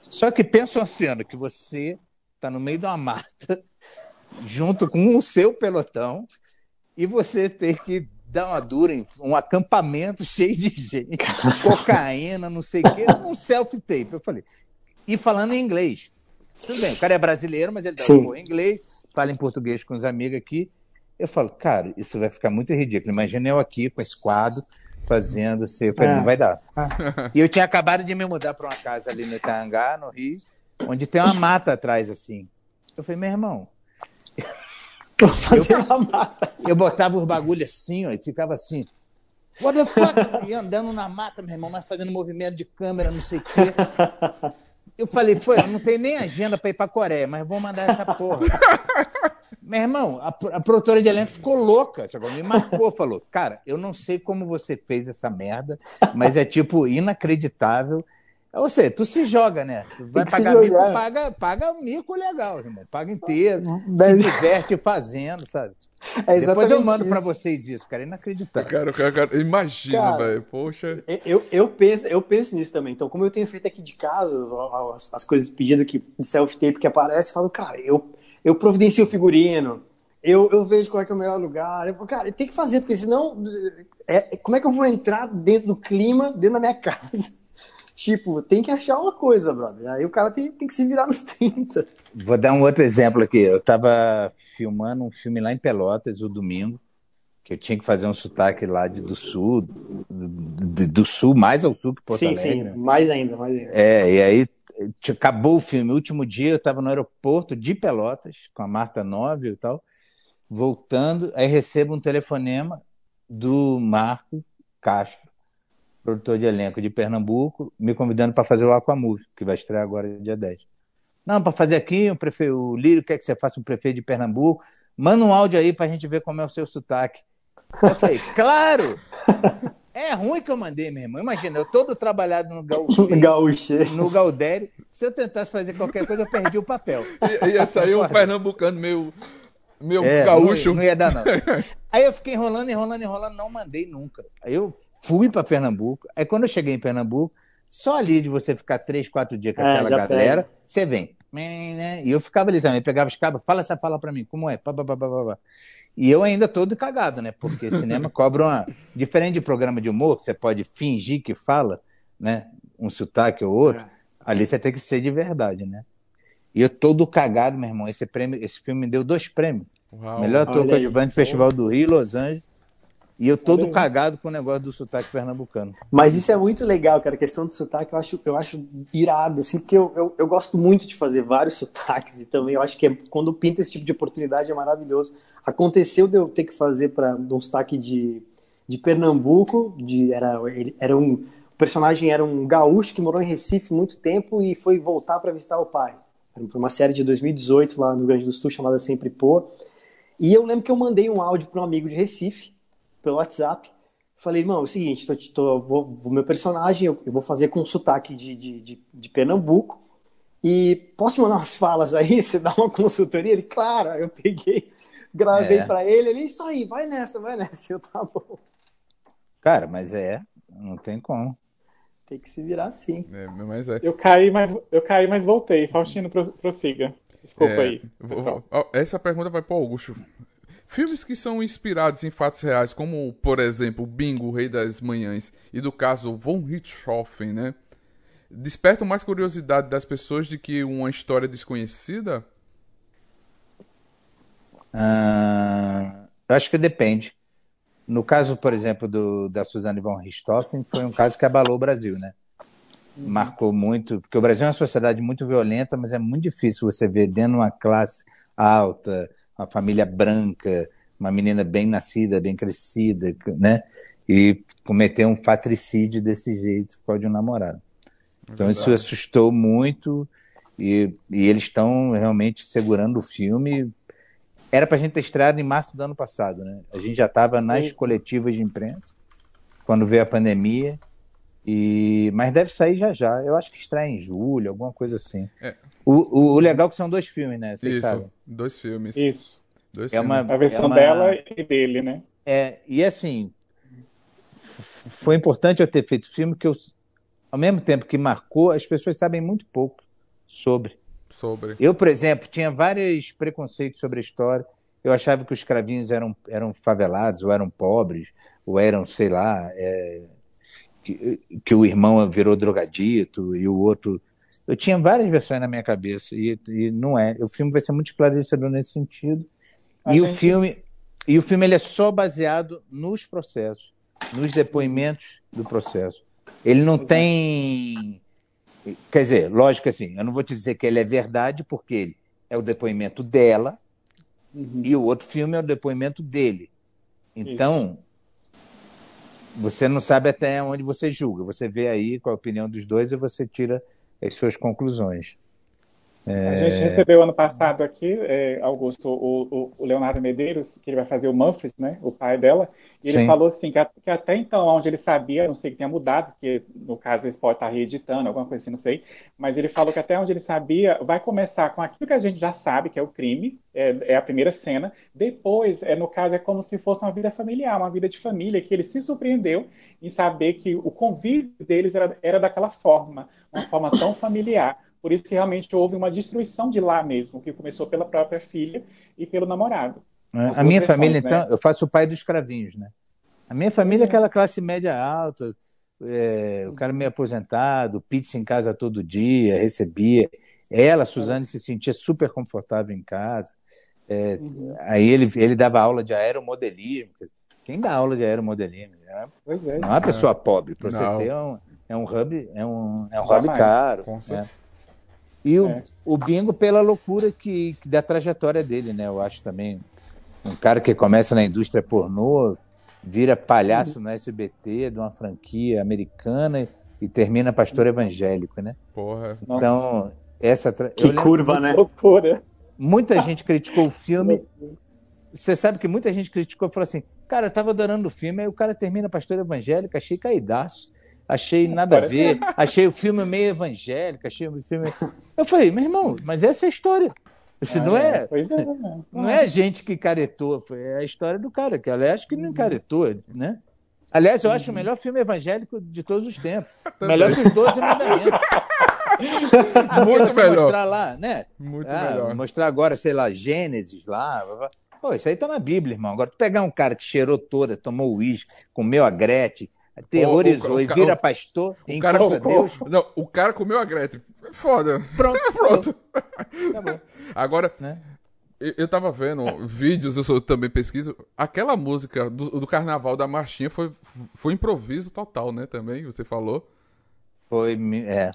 Só que pensa uma cena que você está no meio de uma mata, junto com o seu pelotão, e você tem que dar uma dura em um acampamento cheio de gente, cocaína, não sei o quê, um self-tape. Eu falei, e falando em inglês. Tudo bem, o cara é brasileiro, mas ele dá um em inglês, fala em português com os amigos aqui. Eu falo, cara, isso vai ficar muito ridículo. Imagina eu aqui com esse quadro fazendo assim. Eu falei, é. não vai dar. e eu tinha acabado de me mudar para uma casa ali no Itangá, no Rio, onde tem uma mata atrás, assim. Eu falei, meu irmão, eu, eu botava os bagulhos assim, ó, e ficava assim. What the fuck? E andando na mata, meu irmão, mas fazendo movimento de câmera, não sei o quê. Eu falei, foi, eu não tenho nem agenda para ir para Coreia, mas vou mandar essa porra. meu irmão, a, a produtora de elenco ficou louca, me marcou, falou, cara, eu não sei como você fez essa merda, mas é tipo inacreditável. Ou seja, tu se joga, né? Tu vai pagar mico, paga, paga mico legal, irmão. Paga inteiro. Deve... Se diverte fazendo, sabe? É Depois eu mando para vocês isso, cara. Inacreditável. Cara, cara, cara imagina, velho. Poxa. Eu, eu, penso, eu penso nisso também. Então, como eu tenho feito aqui de casa, as, as coisas pedidas que, de self-tape que aparece, eu falo, cara, eu, eu providencio o figurino. Eu, eu vejo qual é, é o melhor lugar. Eu falo, cara, tem que fazer, porque senão. É, como é que eu vou entrar dentro do clima, dentro da minha casa? Tipo, tem que achar uma coisa, brother. Aí o cara tem, tem que se virar nos 30. Vou dar um outro exemplo aqui. Eu tava filmando um filme lá em Pelotas, o domingo, que eu tinha que fazer um sotaque lá de, do sul, do, do sul, mais ao sul que Porto sim, Alegre. Sim, mais ainda, mais ainda. É, e aí acabou o filme. O último dia eu estava no aeroporto de Pelotas, com a Marta Nove e tal, voltando, aí recebo um telefonema do Marco Castro, produtor de elenco de Pernambuco, me convidando para fazer o Aquamove, que vai estrear agora dia 10. Não, para fazer aqui, o, prefe... o Lírio quer que você faça um prefeito de Pernambuco. Manda um áudio aí para a gente ver como é o seu sotaque. Eu falei, claro! É ruim que eu mandei, meu irmão. Imagina, eu todo trabalhado no Gaúcho, no Galdério. Se eu tentasse fazer qualquer coisa, eu perdi o papel. I, ia sair um pernambucano meio, meio é, gaúcho. Não, não ia dar, não. Aí eu fiquei enrolando, enrolando, enrolando, não mandei nunca. Aí eu fui para Pernambuco. Aí quando eu cheguei em Pernambuco, só ali de você ficar três, quatro dias com é, aquela galera, pega. você vem. E eu ficava ali também, pegava os cabos, fala essa fala para mim, como é? Pá, pá, pá, pá, E eu ainda todo cagado, né? Porque cinema cobra uma. Diferente de programa de humor, que você pode fingir que fala, né? Um sotaque ou outro, é. ali você tem que ser de verdade, né? E eu todo cagado, meu irmão. Esse, prêmio, esse filme me deu dois prêmios. Uau. Melhor ator coadjuvante do Festival do Rio, Los Angeles E eu todo cagado com o negócio do sotaque pernambucano. Mas isso é muito legal, cara. A questão do sotaque eu acho, eu acho irado, assim, porque eu, eu, eu gosto muito de fazer vários sotaques e também eu acho que é, quando pinta esse tipo de oportunidade é maravilhoso. Aconteceu de eu ter que fazer para um sotaque de, de Pernambuco, de, era, ele, era um, o personagem era um gaúcho que morou em Recife muito tempo e foi voltar para visitar o pai. Foi uma série de 2018 lá no Rio Grande do Sul chamada Sempre Pô. E eu lembro que eu mandei um áudio para um amigo de Recife pelo WhatsApp. Falei, irmão, é o seguinte, tô, tô, vou, o meu personagem eu, eu, vou fazer com sotaque de, de, de, de, Pernambuco. E posso mandar umas falas aí? Você dá uma consultoria? Ele, claro, eu peguei, gravei é. para ele. Ele, isso aí, vai nessa, vai nessa. Eu, tá bom. Cara, mas é, não tem como. Tem que se virar assim. É, mas é. Eu caí, mas eu caí, mas voltei. Faustino, prossiga. Desculpa é, aí. Vou, essa pergunta vai para o Augusto. Filmes que são inspirados em fatos reais, como, por exemplo, Bingo, o Rei das Manhãs, e do caso Von Richthofen, né? Despertam mais curiosidade das pessoas de que uma história desconhecida? Ah, acho que depende. No caso, por exemplo, do, da Suzane von Richthofen, foi um caso que abalou o Brasil, né? Marcou muito, porque o Brasil é uma sociedade muito violenta, mas é muito difícil você ver dentro de uma classe alta, uma família branca, uma menina bem nascida, bem crescida, né? E cometer um patricídio desse jeito por causa de um namorado. Então isso assustou muito e, e eles estão realmente segurando o filme. Era para a gente ter estreado em março do ano passado, né? A gente já estava nas Sim. coletivas de imprensa quando veio a pandemia. E, mas deve sair já já. Eu acho que estreia em julho, alguma coisa assim. É. O, o, legal é que são dois filmes, né? Vocês Isso, sabem. dois filmes. Isso. Dois é filmes. Uma, a versão é uma... dela e dele, né? É, e assim, foi importante eu ter feito o filme que eu, ao mesmo tempo que marcou, as pessoas sabem muito pouco sobre. Sobre. Eu, por exemplo, tinha vários preconceitos sobre a história. Eu achava que os escravinhos eram, eram favelados, ou eram pobres, ou eram, sei lá, é, que, que o irmão virou drogadito e o outro. Eu tinha várias versões na minha cabeça e, e não é. O filme vai ser muito esclarecedor nesse sentido. A e gente... o filme e o filme ele é só baseado nos processos, nos depoimentos do processo. Ele não tem, quer dizer, lógico assim. Eu não vou te dizer que ele é verdade porque ele é o depoimento dela uhum. e o outro filme é o depoimento dele. Então Isso você não sabe até onde você julga. Você vê aí qual a opinião dos dois e você tira as suas conclusões. É... A gente recebeu ano passado aqui, é, Augusto, o, o, Leonardo Medeiros, que ele vai fazer o Manfred, né, o pai dela, e ele Sim. falou assim, que, que, até então, onde ele sabia, não sei que tenha mudado, porque no caso eles podem estar reeditando, alguma coisa assim, não sei, mas ele falou que até onde ele sabia, vai começar com aquilo que a gente já sabe, que é o crime, é, é a primeira cena, depois, é, no caso, é como se fosse uma vida familiar, uma vida de família, que ele se surpreendeu em saber que o convívio deles era, era daquela forma, uma forma tão familiar, por isso que realmente houve uma destruição de lá mesmo, que começou pela própria filha e pelo namorado. É, a minha família, né? então, eu faço o pai dos escravinhos, né? A minha família é aquela classe média alta, é, o cara meio aposentado, pizza em casa todo dia, recebia. Ela, Suzane, se sentia super confortável em casa. É, uhum. Aí ele, ele dava aula de aeromodelismo. Quem dá aula de aeromodelismo? É, é, não é uma pessoa pobre. Para você ter é um, é um hub, é um, é um hub caro. Com né? E o, é. o Bingo pela loucura que, que, da trajetória dele, né? Eu acho também. Um cara que começa na indústria pornô, vira palhaço no SBT de uma franquia americana e termina pastor evangélico, né? Porra. Então, essa. Tra... Que curva, né? Loucura. Muita gente criticou o filme. Você sabe que muita gente criticou e falou assim: cara, eu tava adorando o filme, aí o cara termina pastor evangélico, achei caidaço achei nada a ver, achei o filme meio evangélico, achei o filme. Eu falei, meu irmão, mas essa é a história. Isso ah, não é, é, é né? não é a gente que caretou, foi a história do cara, que aliás que não uhum. caretou, né? Aliás, eu acho o melhor filme evangélico de todos os tempos. Melhor que os Doze Mandamentos. Muito melhor. Mostrar lá, né? Muito ah, melhor. Mostrar agora, sei lá, Gênesis lá. Pô, isso aí tá na Bíblia, irmão. Agora, tu pegar um cara que cheirou toda, tomou uísque, comeu a Gretchen, Teorizou o, o, e vira pastor, o cara, Deus. Não, o cara comeu a Gretchen. Foda. Pronto. Pronto. Agora, né? eu, eu tava vendo vídeos, eu sou, também pesquiso. Aquela música do, do carnaval da Marchinha foi, foi improviso total, né? Também, você falou. Foi, é,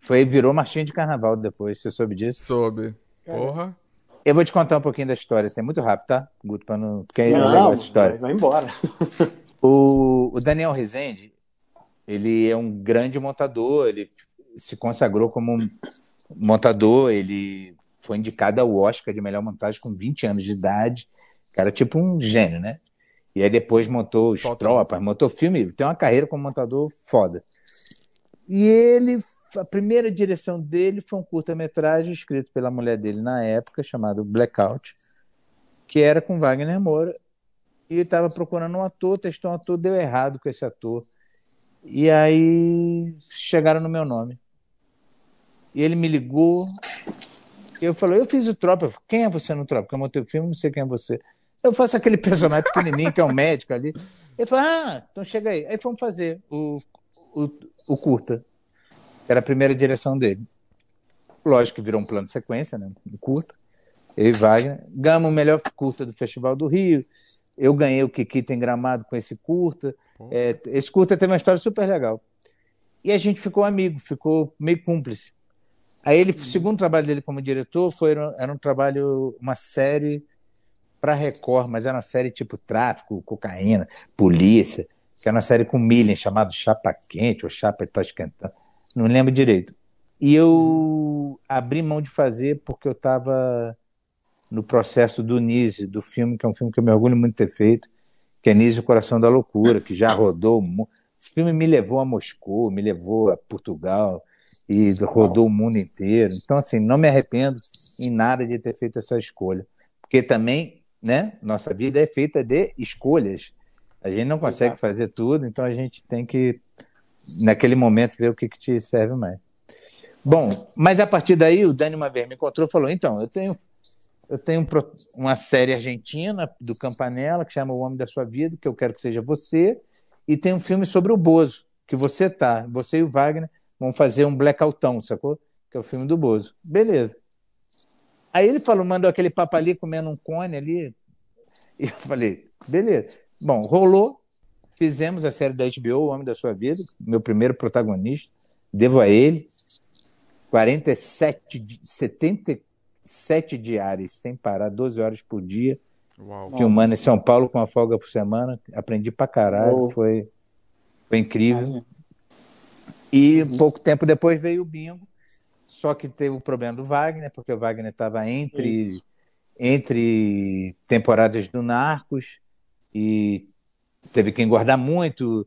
foi, virou marchinha de carnaval depois, você soube disso? Soube. Porra. Eu vou te contar um pouquinho da história, assim, é muito rápido, tá, Guto, pra não... Porque é Não, legal essa história. vai embora. O, o Daniel Rezende, ele é um grande montador, ele se consagrou como um montador, ele foi indicado ao Oscar de melhor montagem com 20 anos de idade, cara, tipo um gênio, né? E aí depois montou os. Tropas, montou filme, tem uma carreira como montador foda. E ele, a primeira direção dele foi um curta-metragem escrito pela mulher dele na época, chamado Blackout, que era com Wagner Moura, e ele estava procurando um ator, testou um ator, deu errado com esse ator. E aí chegaram no meu nome. E ele me ligou. Eu falei, eu fiz o Tropa. Falei, Quem é você no Tropa? Porque eu montei o filme, não sei quem é você. Eu faço aquele personagem pequenininho que é um médico ali. Ele falou, ah, então chega aí. Aí fomos fazer o, o, o curta. Era a primeira direção dele. Lógico que virou um plano de sequência, né? Um curta. Eu e Wagner. Ganhamos o melhor curta do Festival do Rio. Eu ganhei o Kikita em Gramado com esse curta. É, esse curta teve uma história super legal. E a gente ficou amigo, ficou meio cúmplice. Aí ele, o segundo trabalho dele como diretor foi era um trabalho, uma série para Record, mas era uma série tipo tráfico, cocaína, polícia, que era uma série com Millen chamado Chapa Quente ou Chapa Tá Esquentando, não lembro direito. E eu abri mão de fazer porque eu estava no processo do Nise, do filme, que é um filme que eu me orgulho muito de ter feito, que é Nise, o Coração da Loucura, que já rodou. Esse filme me levou a Moscou, me levou a Portugal e rodou o mundo inteiro. Então, assim, não me arrependo em nada de ter feito essa escolha. Porque também, né, nossa vida é feita de escolhas. A gente não consegue Exato. fazer tudo, então a gente tem que, naquele momento, ver o que, que te serve mais. Bom, mas a partir daí o Dani uma vez me encontrou e falou: então, eu tenho, eu tenho uma série argentina do Campanella que chama O Homem da Sua Vida, que eu quero que seja você, e tem um filme sobre o Bozo, que você tá, você e o Wagner vão fazer um blackoutão, sacou? Que é o filme do Bozo. Beleza. Aí ele falou, mandou aquele papo ali comendo um cone ali. E eu falei, beleza. Bom, rolou. Fizemos a série da HBO, O Homem da Sua Vida, meu primeiro protagonista. Devo a ele. 47, 70, sete diárias sem parar, 12 horas por dia. Uau. Filmando Nossa. em São Paulo com uma folga por semana. Aprendi pra caralho, foi, foi incrível. E pouco tempo depois veio o bingo. Só que teve o problema do Wagner, porque o Wagner estava entre, entre temporadas do Narcos e teve que engordar muito.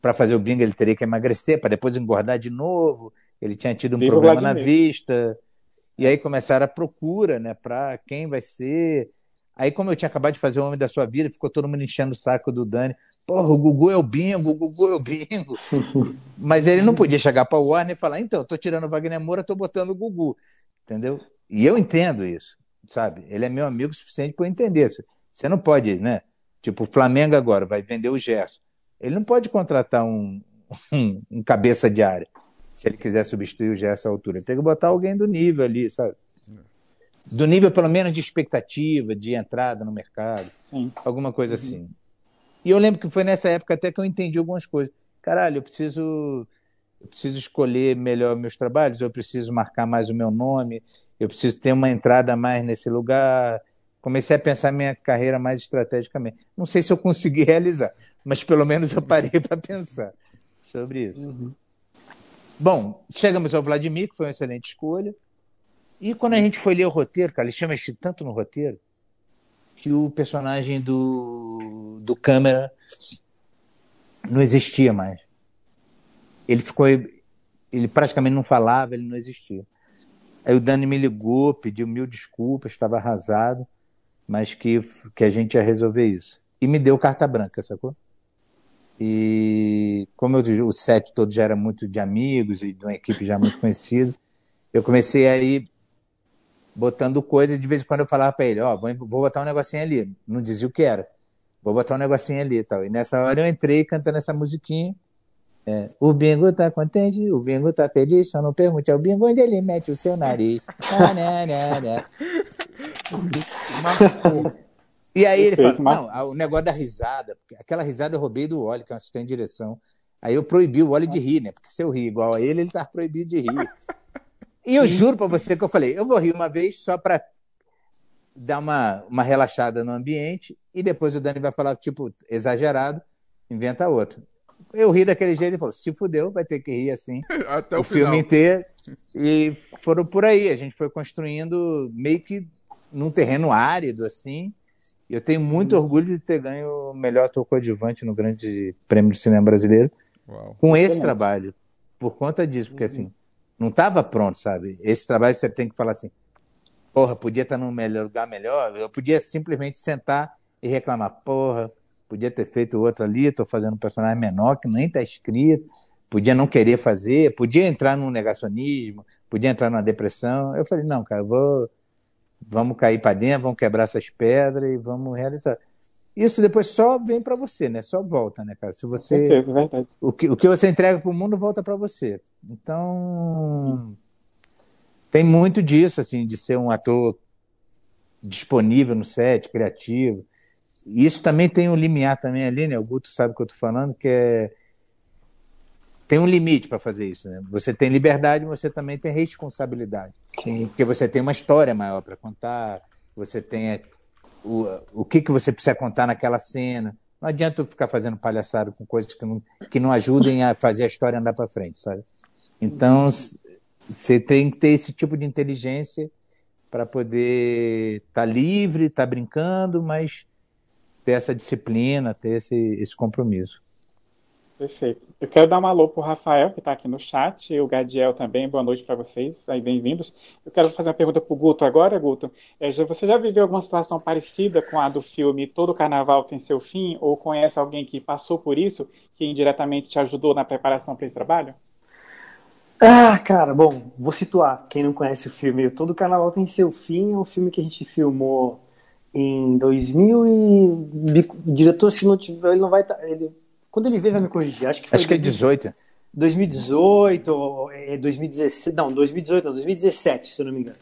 Para fazer o bingo, ele teria que emagrecer, para depois engordar de novo. Ele tinha tido um problema na vista. E aí começaram a procura, né, para quem vai ser. Aí, como eu tinha acabado de fazer o Homem da Sua Vida, ficou todo mundo enchendo o saco do Dani. Porra, o Gugu é o bingo, o Gugu é o bingo. Mas ele não podia chegar para o Warner e falar, então, tô tirando o Wagner Moura, tô botando o Gugu. Entendeu? E eu entendo isso, sabe? Ele é meu amigo o suficiente para eu entender isso. Você não pode, né? Tipo, o Flamengo agora vai vender o Gerson. Ele não pode contratar um, um, um cabeça de área se ele quiser substituir o Gerson à altura. Tem que botar alguém do nível ali, sabe? Do nível, pelo menos, de expectativa, de entrada no mercado Sim. alguma coisa assim. E eu lembro que foi nessa época até que eu entendi algumas coisas. Caralho, eu preciso eu preciso escolher melhor meus trabalhos, eu preciso marcar mais o meu nome, eu preciso ter uma entrada mais nesse lugar. Comecei a pensar minha carreira mais estrategicamente. Não sei se eu consegui realizar, mas pelo menos eu parei para pensar sobre isso. Uhum. Bom, chegamos ao Vladimir, que foi uma excelente escolha. E quando a gente foi ler o roteiro, cara, eles tinham mexido tanto no roteiro que o personagem do, do câmera não existia mais. Ele ficou. Ele praticamente não falava, ele não existia. Aí o Dani me ligou, pediu mil desculpas, estava arrasado, mas que, que a gente ia resolver isso. E me deu carta branca, sacou? E como eu, o set todo já era muito de amigos e de uma equipe já muito conhecida, eu comecei aí botando coisa e de vez em quando eu falava para ele, ó, vou, vou botar um negocinho ali. Não dizia o que era. Vou botar um negocinho ali e tal. E nessa hora eu entrei cantando essa musiquinha É, o bingo tá contente, o bingo tá feliz, só não pergunte ao bingo onde ele mete o seu nariz. e aí ele fala, não, o negócio da risada, aquela risada eu roubei do Oli, que é um assistente de direção. Aí eu proibi o Oli de rir, né? Porque se eu rir igual a ele, ele tá proibido de rir. E eu juro para você que eu falei, eu vou rir uma vez só para dar uma, uma relaxada no ambiente e depois o Dani vai falar, tipo, exagerado, inventa outro. Eu ri daquele jeito e falou: se fudeu, vai ter que rir assim. Até o, o final. filme inteiro. E foram por aí. A gente foi construindo meio que num terreno árido, assim. E eu tenho muito uhum. orgulho de ter ganho o melhor ator coadjuvante no Grande Prêmio de Cinema Brasileiro Uau. com esse trabalho. Por conta disso, porque assim, não estava pronto, sabe? Esse trabalho você tem que falar assim: porra, podia estar num melhor lugar melhor. Eu podia simplesmente sentar e reclamar: porra, podia ter feito outro ali, estou fazendo um personagem menor que nem está escrito, podia não querer fazer, podia entrar num negacionismo, podia entrar numa depressão. Eu falei, não, cara, vou, vamos cair para dentro, vamos quebrar essas pedras e vamos realizar. Isso depois só vem para você, né? Só volta, né, cara? Se você verdade. O que, o que você entrega para o mundo volta para você. Então tem muito disso, assim, de ser um ator disponível no set, criativo. Isso também tem um limiar também ali, né? O Guto sabe o que eu estou falando, que é tem um limite para fazer isso, né? Você tem liberdade, mas você também tem responsabilidade. Sim. Porque você tem uma história maior para contar, você tem é, o, o que, que você precisa contar naquela cena. Não adianta ficar fazendo palhaçada com coisas que não, que não ajudem a fazer a história andar para frente, sabe? Então, você tem que ter esse tipo de inteligência para poder estar tá livre, estar tá brincando, mas ter essa disciplina, ter esse, esse compromisso. Perfeito. Eu quero dar um alô para o Rafael, que está aqui no chat, e o Gadiel também. Boa noite para vocês, aí bem-vindos. Eu quero fazer uma pergunta para o Guto agora, Guto. É, você já viveu alguma situação parecida com a do filme Todo Carnaval Tem Seu Fim, ou conhece alguém que passou por isso, que indiretamente te ajudou na preparação para esse trabalho? Ah, cara, bom, vou situar quem não conhece o filme. Todo Carnaval Tem Seu Fim é um filme que a gente filmou em 2000 e o diretor se não tiver, ele não vai tá, ele, quando ele veio vai me corrigir, acho que foi Acho que é 18. 2018 ou 2016, é, não, 2018, não, 2017, se eu não me engano.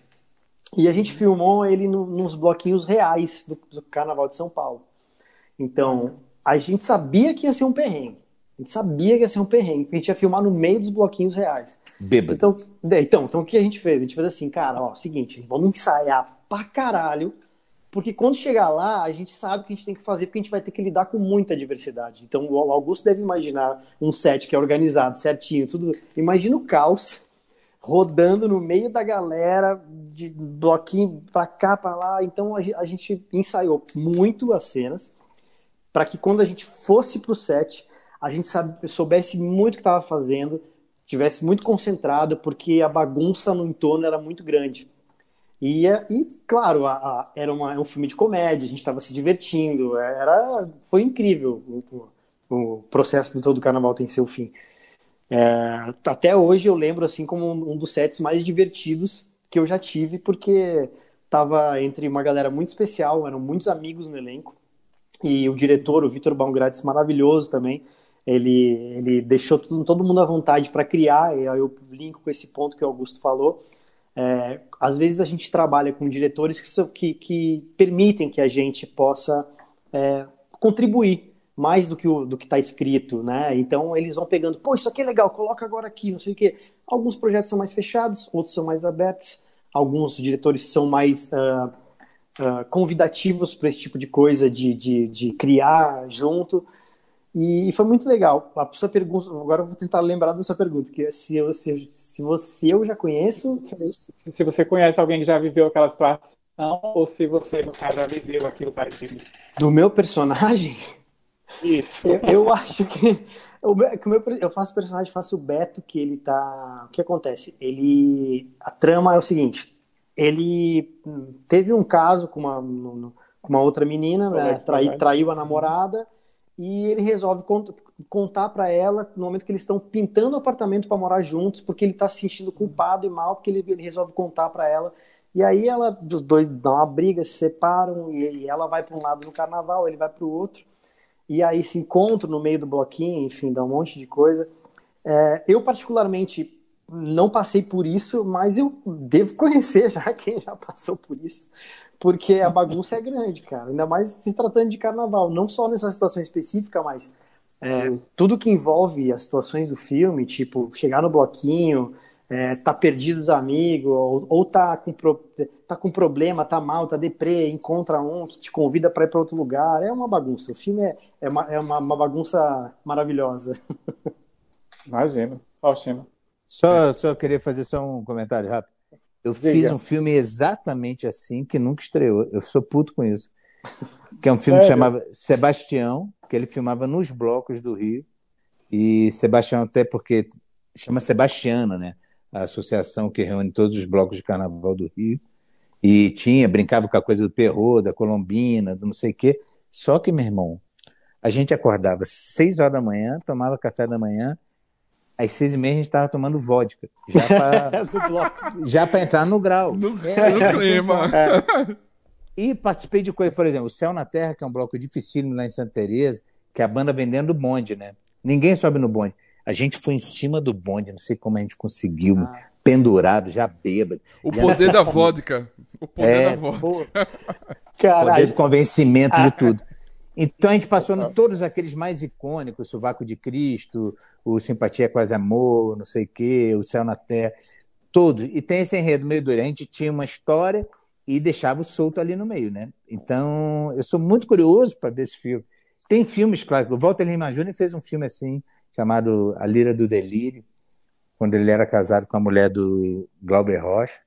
E a gente filmou ele no, nos bloquinhos reais do, do Carnaval de São Paulo. Então, a gente sabia que ia ser um perrengue. A gente sabia que ia ser um perrengue, porque a gente ia filmar no meio dos bloquinhos reais. Bêbado. Então, então, então o que a gente fez? A gente fez assim, cara, ó, seguinte, vamos ensaiar pra caralho porque quando chegar lá, a gente sabe o que a gente tem que fazer, porque a gente vai ter que lidar com muita diversidade. Então, o Augusto deve imaginar um set que é organizado certinho, tudo. Imagina o caos rodando no meio da galera, de bloquinho pra cá, pra lá. Então, a gente ensaiou muito as cenas, para que quando a gente fosse pro set, a gente soubesse muito o que estava fazendo, tivesse muito concentrado, porque a bagunça no entorno era muito grande. E, claro, a, a, era uma, um filme de comédia, a gente estava se divertindo, era, foi incrível o, o, processo do todo carnaval tem seu fim. É, até hoje eu lembro assim como um, um dos sets mais divertidos que eu já tive, porque estava entre uma galera muito especial, eram muitos amigos no elenco, e o diretor, o Vitor Baumgratz, maravilhoso também, ele, ele deixou todo, todo mundo à vontade para criar, e aí eu linko com esse ponto que o Augusto falou, é, às vezes a gente trabalha com diretores que, que, que permitem que a gente possa é, contribuir mais do que do que está escrito, né? Então eles vão pegando, pô, isso aqui é legal, coloca agora aqui, não sei o quê. Alguns projetos são mais fechados, outros são mais abertos. Alguns diretores são mais uh, uh, convidativos para esse tipo de coisa, de, de, de criar junto. E foi muito legal. A sua pergunta, agora eu vou tentar lembrar da sua pergunta, que é se eu, se, se você eu já conheço. Se, se você conhece alguém que já viveu aquela situação, ou se você, no caso, já viveu aquilo parecido. Do meu personagem? Isso. Eu, eu acho que. Eu, eu faço personagem, faço o Beto, que ele tá. O que acontece? Ele. A trama é o seguinte: ele teve um caso com uma, com uma outra menina, né? Trai, traiu a namorada e ele resolve cont contar para ela no momento que eles estão pintando o apartamento para morar juntos, porque ele está se sentindo culpado e mal, porque ele, ele resolve contar para ela. E aí ela, os dois dão uma briga, se separam e, ela vai para um lado no carnaval, ele vai para o outro. E aí se encontram no meio do bloquinho, enfim, dá um monte de coisa. É, eu, particularmente, não passei por isso, mas eu devo conhecer já quem já passou por isso, porque a bagunça é grande, cara. Ainda mais se tratando de carnaval, não só nessa situação específica, mas é, tudo que envolve as situações do filme, tipo chegar no bloquinho, é, tá perdido os amigos, ou, ou tá, com pro, tá com problema, tá mal, tá deprê, encontra um que te convida para ir para outro lugar. É uma bagunça. O filme é, é, uma, é uma, uma bagunça maravilhosa. Imagina. Só, só queria fazer só um comentário rápido. Eu Diga. fiz um filme exatamente assim que nunca estreou. Eu sou puto com isso. Que é um filme que Sério? chamava Sebastião, que ele filmava nos blocos do Rio. E Sebastião, até porque chama Sebastiana, né? A associação que reúne todos os blocos de carnaval do Rio. E tinha, brincava com a coisa do perro, da colombina, do não sei o quê. Só que, meu irmão, a gente acordava seis horas da manhã, tomava café da manhã, às seis e meia a gente estava tomando vodka. Já para entrar no grau. No, É. no clima. E participei de coisa, por exemplo, o Céu na Terra, que é um bloco dificílimo lá em Santa Teresa, que é a banda vendendo o bonde, né? Ninguém sobe no bonde. A gente foi em cima do bonde, não sei como a gente conseguiu, pendurado, já bêbado. O Já poder da vodka. O poder É, da vodka. pô, poder Caralho. do convencimento de tudo. Então a gente passou em todos aqueles mais icônicos, o Sovaco de Cristo, o Simpatia Quase Amor, não sei o quê, o Céu na Terra, todos. E tem esse enredo meio duro. A gente tinha uma história e deixava o solto ali no meio, né? Então eu sou muito curioso para ver esse filme. Tem filmes, claro, o Walter Lima Jr. fez um filme assim, chamado A Lira do Delírio, quando ele era casado com a mulher do Glauber Rocha,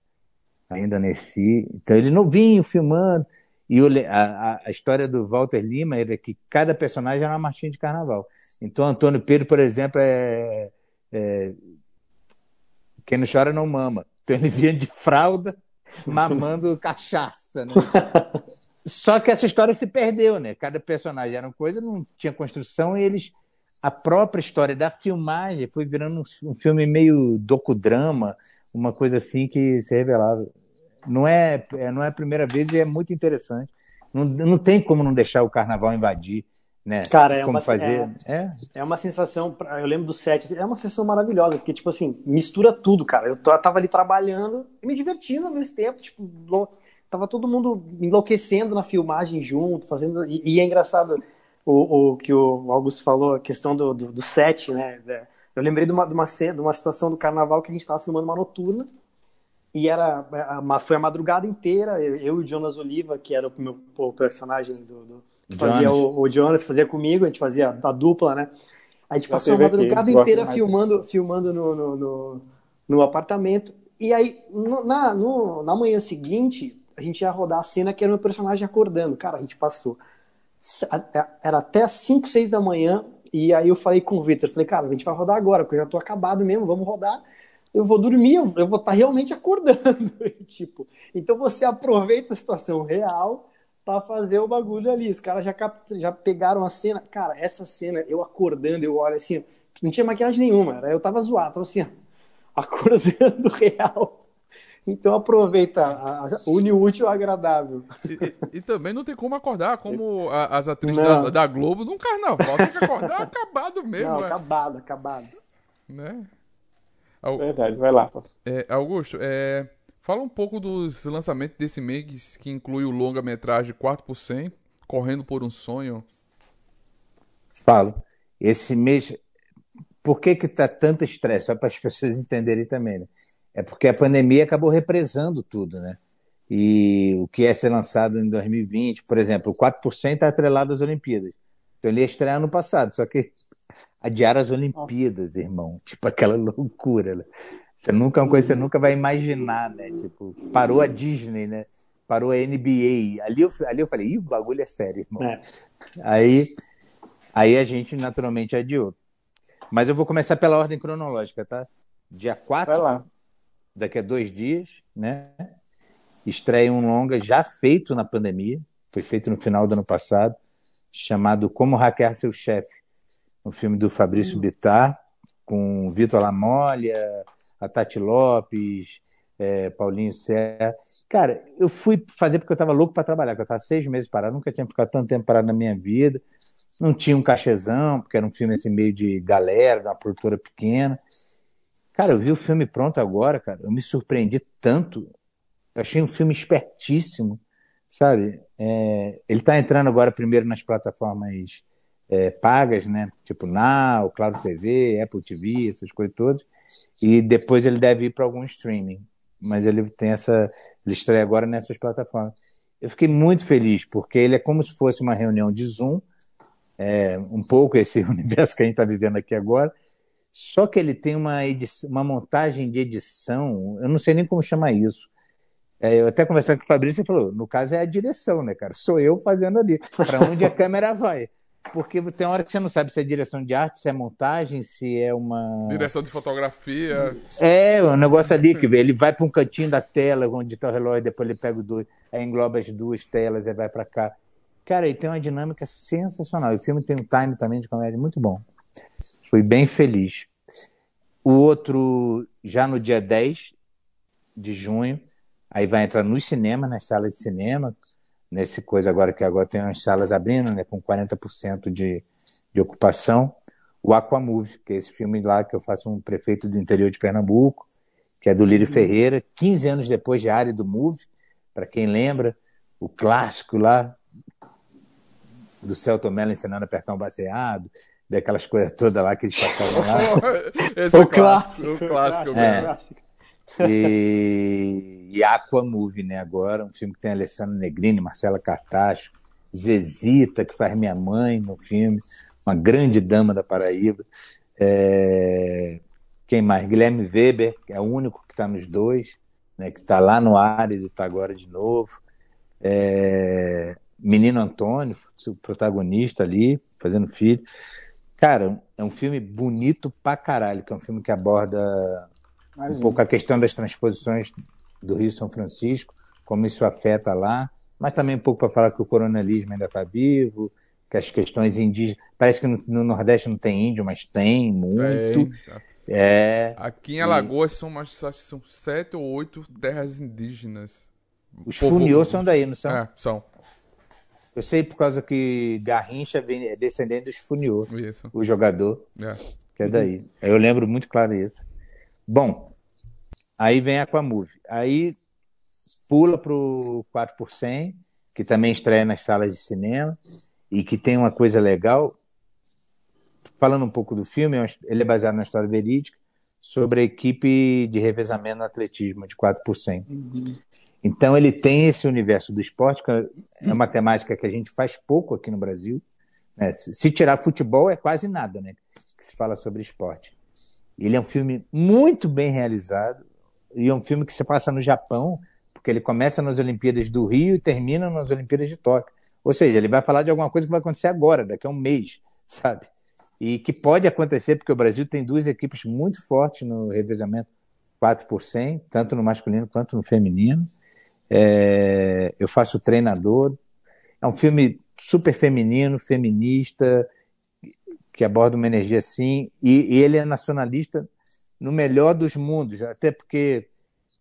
ainda nesse. Então ele novinho, filmando. E o a, a- história do Walter Lima era que cada personagem era uma marchinha de carnaval. Então, Antônio Pedro, por exemplo, é, é- Quem não chora não mama. Então, ele vinha de fralda, mamando cachaça. Né? Só que essa história se perdeu, né? Cada personagem era uma coisa, não tinha construção, e eles. A própria história da filmagem foi virando um, um filme meio docudrama, uma coisa assim que se revelava. Não é, é- não é a primeira vez e é muito interessante. Não, não tem como não deixar o carnaval invadir, né? Cara, é como uma- fazer. É. É uma sensação, eu lembro do set, é uma sensação maravilhosa, porque, tipo assim, mistura tudo, cara. Eu tava ali trabalhando e me divertindo ao mesmo tempo, tipo, tava todo mundo enlouquecendo na filmagem junto, fazendo. E, e é engraçado o, o que o Augusto falou, a questão do, do, do set, né? É, Eu lembrei de uma, de, uma, de uma situação do carnaval que a gente tava filmando uma noturna. E era, uma- foi a madrugada inteira, eu, e o Jonas Oliva, que era o meu o personagem do, do- que fazia Jonas. o, o Jonas, fazia comigo, a gente fazia a dupla, né? A gente Já passou a aqui, madrugada gosto inteira filmando, filmando no, no, no, no apartamento. E aí, no- na, no- na manhã seguinte, a gente ia rodar a cena que era o personagem acordando. Cara, a gente passou. Era até às 5, 6 da manhã. E aí eu falei com o Victor, falei, cara, a gente vai rodar agora, porque eu já tô acabado mesmo, vamos rodar. Eu vou dormir, eu vou estar realmente acordando. Tipo, então você aproveita a situação real pra fazer o bagulho ali. Os caras já, já pegaram a cena. Cara, essa cena, eu acordando, eu olho assim, não tinha maquiagem nenhuma, era, eu tava zoado, tava assim, acordando real. Então aproveita, a- a- une o útil ao agradável. E, e- e também não tem como acordar como a- as atrizes da, da Globo num carnaval. Tem que acordar acabado mesmo, Não, é, acabado, acabado. né? Au- Verdade, vai lá. É, Augusto, é, fala um pouco dos lançamentos desse mês que inclui o longa-metragem 4 por 100, Correndo por um Sonho. Falo. Esse mês. Por que que tá tanto estresse? Só para as pessoas entenderem também, né? É porque a pandemia acabou represando tudo, né? E o que ia ser lançado em 2020, por exemplo, o 4% está atrelado às Olimpíadas. Então ele ia estrear no passado, só que adiaram as Olimpíadas, irmão. Tipo aquela loucura, né? Você nunca, é uma coisa que você nunca vai imaginar, né? Tipo, parou a Disney, né? Parou a NBA. Ali eu, ali eu falei, ih, o bagulho é sério, irmão. É. Aí, aí a gente naturalmente adiou. Mas eu vou começar pela ordem cronológica, tá? Dia 4, Vai lá. daqui a dois dias, né? Estreia um longa já feito na pandemia, foi feito no final do ano passado, chamado Como Hackear Seu Chefe, um filme do Fabrício Bittar, com Vitor Lamolha, a Tati Lopes, é, Paulinho Serra. Cara, eu fui fazer porque eu estava louco para trabalhar, porque eu estava seis meses parado, nunca tinha ficado tanto tempo parado na minha vida. Não tinha um cachezão, porque era um filme assim meio de galera, de uma produtora pequena. Cara, eu vi o filme pronto agora, cara. Eu me surpreendi tanto. Eu achei um filme espertíssimo, sabe? É, ele está entrando agora primeiro nas plataformas é, pagas, né? Tipo Now, Claro TV, Apple TV, essas coisas todas. E depois ele deve ir para algum streaming. Mas ele tem essa. Ele estreia agora nessas plataformas. Eu fiquei muito feliz, porque ele é como se fosse uma reunião de Zoom, é, um pouco esse universo que a gente está vivendo aqui agora. Só que ele tem uma, edição, uma montagem de edição, eu não sei nem como chamar isso. É, eu até conversei com o Fabrício e falou: no caso é a direção, né, cara? Sou eu fazendo ali, para onde a câmera vai. Porque tem hora que você não sabe se é direção de arte, se é montagem, se é uma. Direção de fotografia. É, o um negócio ali que ele vai para um cantinho da tela onde está o relógio, depois ele pega o dois, aí engloba as duas telas e vai para cá. Cara, ele tem uma dinâmica sensacional. O filme tem um time também de comédia muito bom. Fui bem feliz. O outro, já no dia 10 de junho, aí vai entrar nos cinemas, nas salas de cinema, nesse coisa agora que agora tem as salas abrindo, né, com 40% de, de ocupação. O Aquamove, que é esse filme lá que eu faço um prefeito do interior de Pernambuco, que é do Lírio uhum. Ferreira, 15 anos depois de Área do Move, para quem lembra, o clássico lá do Celto Mello ensinando a apertar um baseado, daquelas coisas todas lá que eles passavam lá. Esse é o, clássico, o clássico. É. E, e Aqua Movie, né? Agora, um filme que tem Alessandro Negrini, Marcela Cartacho, Zezita, que faz minha mãe no filme, uma grande dama da Paraíba. É... Quem mais? Guilherme Weber, que é o único que está nos dois, né? que está lá no Ares e está agora de novo. É... Menino Antônio, o protagonista ali, fazendo filho. Cara, é um filme bonito pra caralho, que é um filme que aborda Imagina. um pouco a questão das transposições do Rio São Francisco, como isso afeta lá, mas também um pouco para falar que o coronelismo ainda está vivo, que as questões indígenas. Parece que no, no, Nordeste não tem índio, mas tem muito. É, Aqui em Alagoas e... são, mais, são sete ou oito terras indígenas. Os funiôs são daí, não são? É, são. Eu sei por causa que Garrincha é descendente dos Funiô, isso. o jogador, é. que é daí. Eu lembro muito claro isso. Bom, aí vem Aquamove. Aí pula para o 4 por 100, que também estreia nas salas de cinema e que tem uma coisa legal. Falando um pouco do filme, é ele é baseado na história verídica sobre a equipe de revezamento no atletismo de 4 por 100. Uhum. Então ele tem esse universo do esporte, que é uma temática que a gente faz pouco aqui no Brasil. Né? Se tirar futebol, é quase nada né? que se fala sobre esporte. Ele é um filme muito bem realizado e é um filme que se passa no Japão, porque ele começa nas Olimpíadas do Rio e termina nas Olimpíadas de Tóquio. Ou seja, ele vai falar de alguma coisa que vai acontecer agora, daqui a um mês, sabe? E que pode acontecer, porque o Brasil tem duas equipes muito fortes no revezamento 4 por 100, tanto no masculino quanto no feminino. É, eu faço treinador. É um filme super feminino, feminista, que aborda uma energia assim, e, e, ele é nacionalista no melhor dos mundos, até porque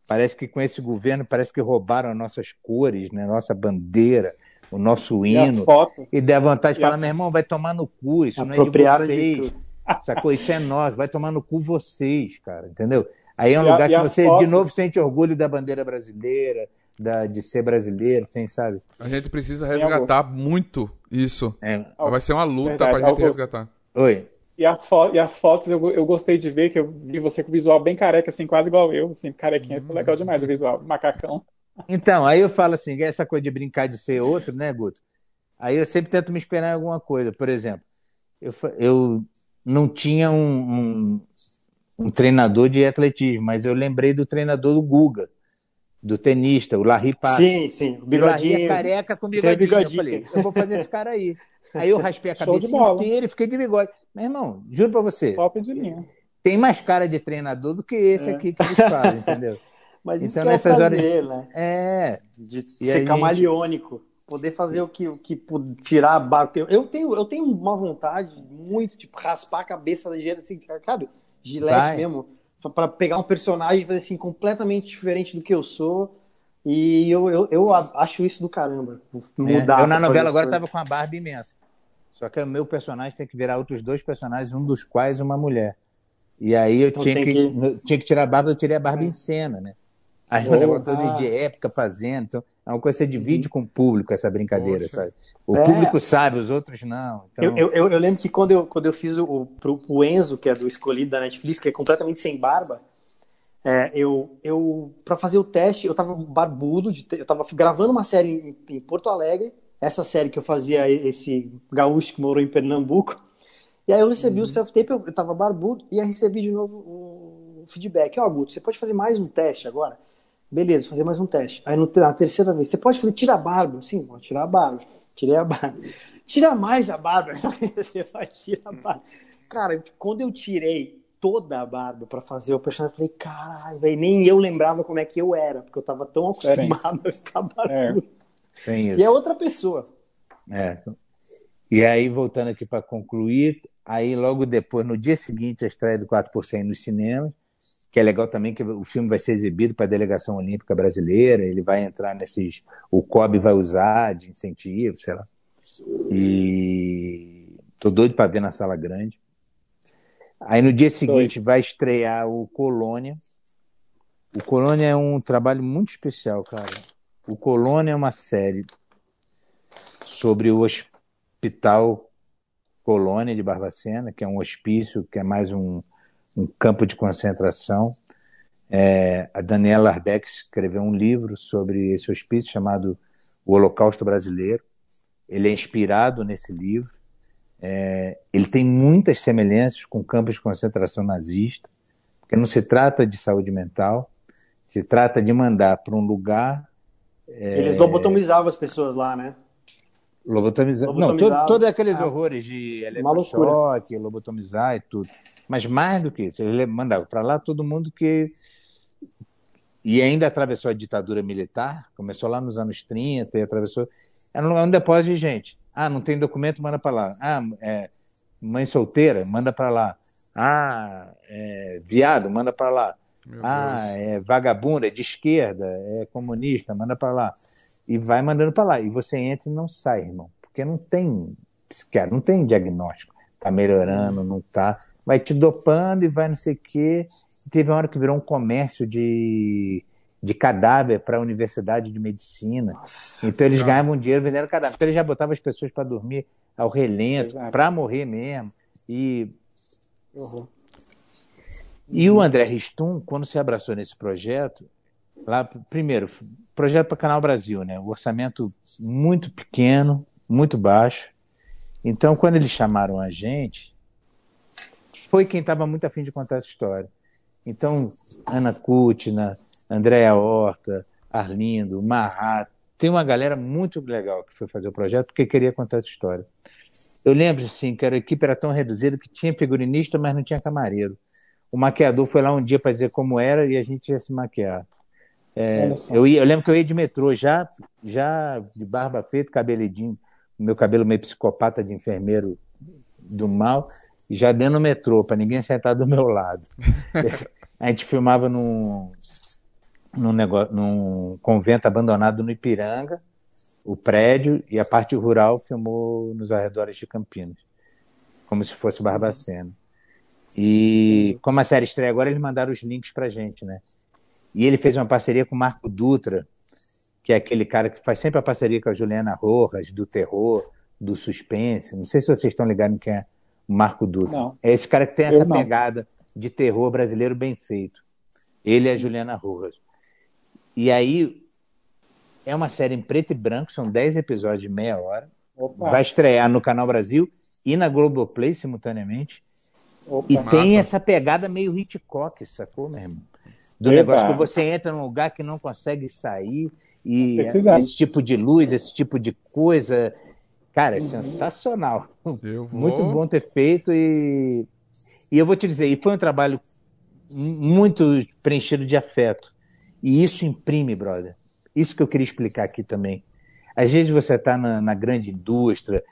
parece que com esse governo parece que roubaram as nossas cores, né, nossa bandeira, o nosso hino, e, e der vontade de falar, as... meu irmão, vai tomar no cu, isso não é de vocês, sacou? Isso é nós, vai tomar no cu vocês, cara, entendeu? Aí é um e lugar a, que você fotos... de novo sente orgulho da bandeira brasileira, da, de ser brasileiro, tem, sabe? A gente precisa resgatar muito isso. É. Vai ser uma luta Verdade, pra gente resgatar. Oi. E as, fo e as fotos eu, eu gostei de ver, que eu vi você com o visual bem careca, assim, quase igual eu, assim, carequinha, ficou legal demais o visual, macacão. Então, aí eu falo assim, essa coisa de brincar de ser outro, né, Guto? Aí eu sempre tento me esperar em alguma coisa. Por exemplo, eu, eu não tinha um, um, um treinador de atletismo, mas eu lembrei do treinador do Guga do tenista, o Larry Paz. Sim, sim. O bigodinho. Larry é careca com bigodinho. bigodinho. Eu falei, eu vou fazer esse cara aí. Aí eu raspei a cabeça inteira e fiquei de bigode. Meu irmão, juro pra você. Top de linha. Tem mais cara de treinador do que esse é. aqui que eles falam, entendeu? Mas então, isso nessas é prazer, horas. Né? É. De e ser camaleônico. Gente... Poder fazer o que, o que tirar a barra. Eu tenho, eu tenho uma vontade muito, tipo, raspar a cabeça da gente, assim, sabe? Gilete Vai. mesmo para pegar um personagem e fazer assim completamente diferente do que eu sou. E eu, eu, eu acho isso do caramba. Mudar é, eu na novela agora estava com a barba imensa. Só que o meu personagem tem que virar outros dois personagens, um dos quais uma mulher. E aí eu então tinha, que, que... tinha que tirar a barba, eu tirei a barba em cena, né? Aí oh, o negócio todo de época fazendo. Então, é uma coisa que você divide uhum. com o público essa brincadeira, Poxa. sabe? O é. público sabe, os outros não. Então... Eu, eu, eu, lembro que quando eu, quando eu fiz o, pro, o Enzo, que é do escolhido da Netflix, que é completamente sem barba, é, eu, eu para fazer o teste, eu tava barbudo, de, eu tava gravando uma série em, em, Porto Alegre, essa série que eu fazia, esse gaúcho que morou em Pernambuco, e aí eu recebi uhum. o self-tape, eu, eu tava barbudo, e aí recebi de novo o feedback. Ó, oh, Guto, você pode fazer mais um teste agora? Beleza, fazer mais um teste. Aí no, na terceira vez, você pode fazer, tira a barba? Sim, vou tirar a barba. Tirei a barba. Tira mais a barba. você só tira a barba. Cara, quando eu tirei toda a barba para fazer o personagem, eu falei, caralho, velho, nem eu lembrava como é que eu era, porque eu tava tão acostumado a ficar barbudo. É. E é outra pessoa. É. E aí, voltando aqui para concluir, aí logo depois, no dia seguinte, a estreia do 4 por 100 nos cinemas, que é legal também que o filme vai ser exibido para a delegação olímpica brasileira, ele vai entrar nesses, o COB vai usar de incentivo, sei lá. E tô doido para ver na sala grande. Aí no dia seguinte vai estrear o Colônia. O Colônia é um trabalho muito especial, cara. O Colônia é uma série sobre o Hospital Colônia de Barbacena, que é um hospício, que é mais um, um campo de concentração. É, a Daniela Arbeck escreveu um livro sobre esse hospício chamado O Holocausto Brasileiro. Ele é inspirado nesse livro. É, ele tem muitas semelhanças com campos de concentração nazista, porque não se trata de saúde mental, se trata de mandar para um lugar. É... Eles lobotomizavam as pessoas lá, né? Lobotomizar. Não, todo, todos aqueles ah, horrores de eletrochoque, lobotomizar e tudo. Mas mais do que isso, ele mandava para lá todo mundo que. E ainda atravessou a ditadura militar, começou lá nos anos 30 e atravessou. Era um depósito de gente. Ah, não tem documento, manda para lá. Ah, é, mãe solteira, manda para lá. Ah, é, viado, manda para lá. Meu ah, Deus. é vagabunda, é de esquerda, é comunista, manda para lá. E vai mandando para lá. E você entra e não sai, irmão. Porque não tem psiquiatra, não tem diagnóstico. Tá melhorando, não tá vai te dopando e vai não sei o quê. teve uma hora que virou um comércio de, de cadáver para a Universidade de Medicina. Nossa, então eles ganhavam dinheiro vendendo cadáver. Então eles já botavam as pessoas para dormir ao relento, para morrer mesmo. E. Uhum. E o André Ristum, quando se abraçou nesse projeto, lá, primeiro, projeto para Canal Brasil, né? O orçamento muito pequeno, muito baixo. Então, quando eles chamaram a gente, foi quem estava muito afim de contar essa história. Então, Ana Kutna, Andréa Horta, Arlindo, Marrat, tem uma galera muito legal que foi fazer o projeto porque queria contar essa história. Eu lembro, assim, que a equipe era tão reduzida que tinha figurinista, mas não tinha camareiro. O maquiador foi lá um dia para dizer como era e a gente ia se maquiar. É, eu, ia, eu lembro que eu ia de metrô já, já de barba feita, cabelidinho, meu cabelo meio psicopata de enfermeiro do mal já dentro do metrô, para ninguém sentar do meu lado. a gente filmava num, num, negócio, num convento abandonado no Ipiranga, o prédio, e a parte rural filmou nos arredores de Campinas, como se fosse Barbacena. E como a série estreia agora, eles mandaram os links pra gente, né? E ele fez uma parceria com o Marco Dutra, que é aquele cara que faz sempre a parceria com a Juliana Rojas, do terror, do suspense. Não sei se vocês estão ligados quem é Marco Dutra. Não. É esse cara que tem essa pegada de terror brasileiro bem feito. Ele é a Juliana Rojas. E aí é uma série em preto e branco, são 10 episódios de meia hora. Opa. Vai estrear no Canal Brasil e na Globoplay simultaneamente. Opa, e massa. tem essa pegada meio Hitchcock, sacou, meu irmão? Do Eita. negócio que você entra num lugar que não consegue sair e esse tipo de luz, esse tipo de coisa, Cara, é uhum. sensacional. Vou... Muito bom ter feito e, e eu vou te dizer, e foi um trabalho muito preenchido de afeto. E isso imprime, brother. Isso que eu queria explicar aqui também. Às vezes você está na, na, grande indústria,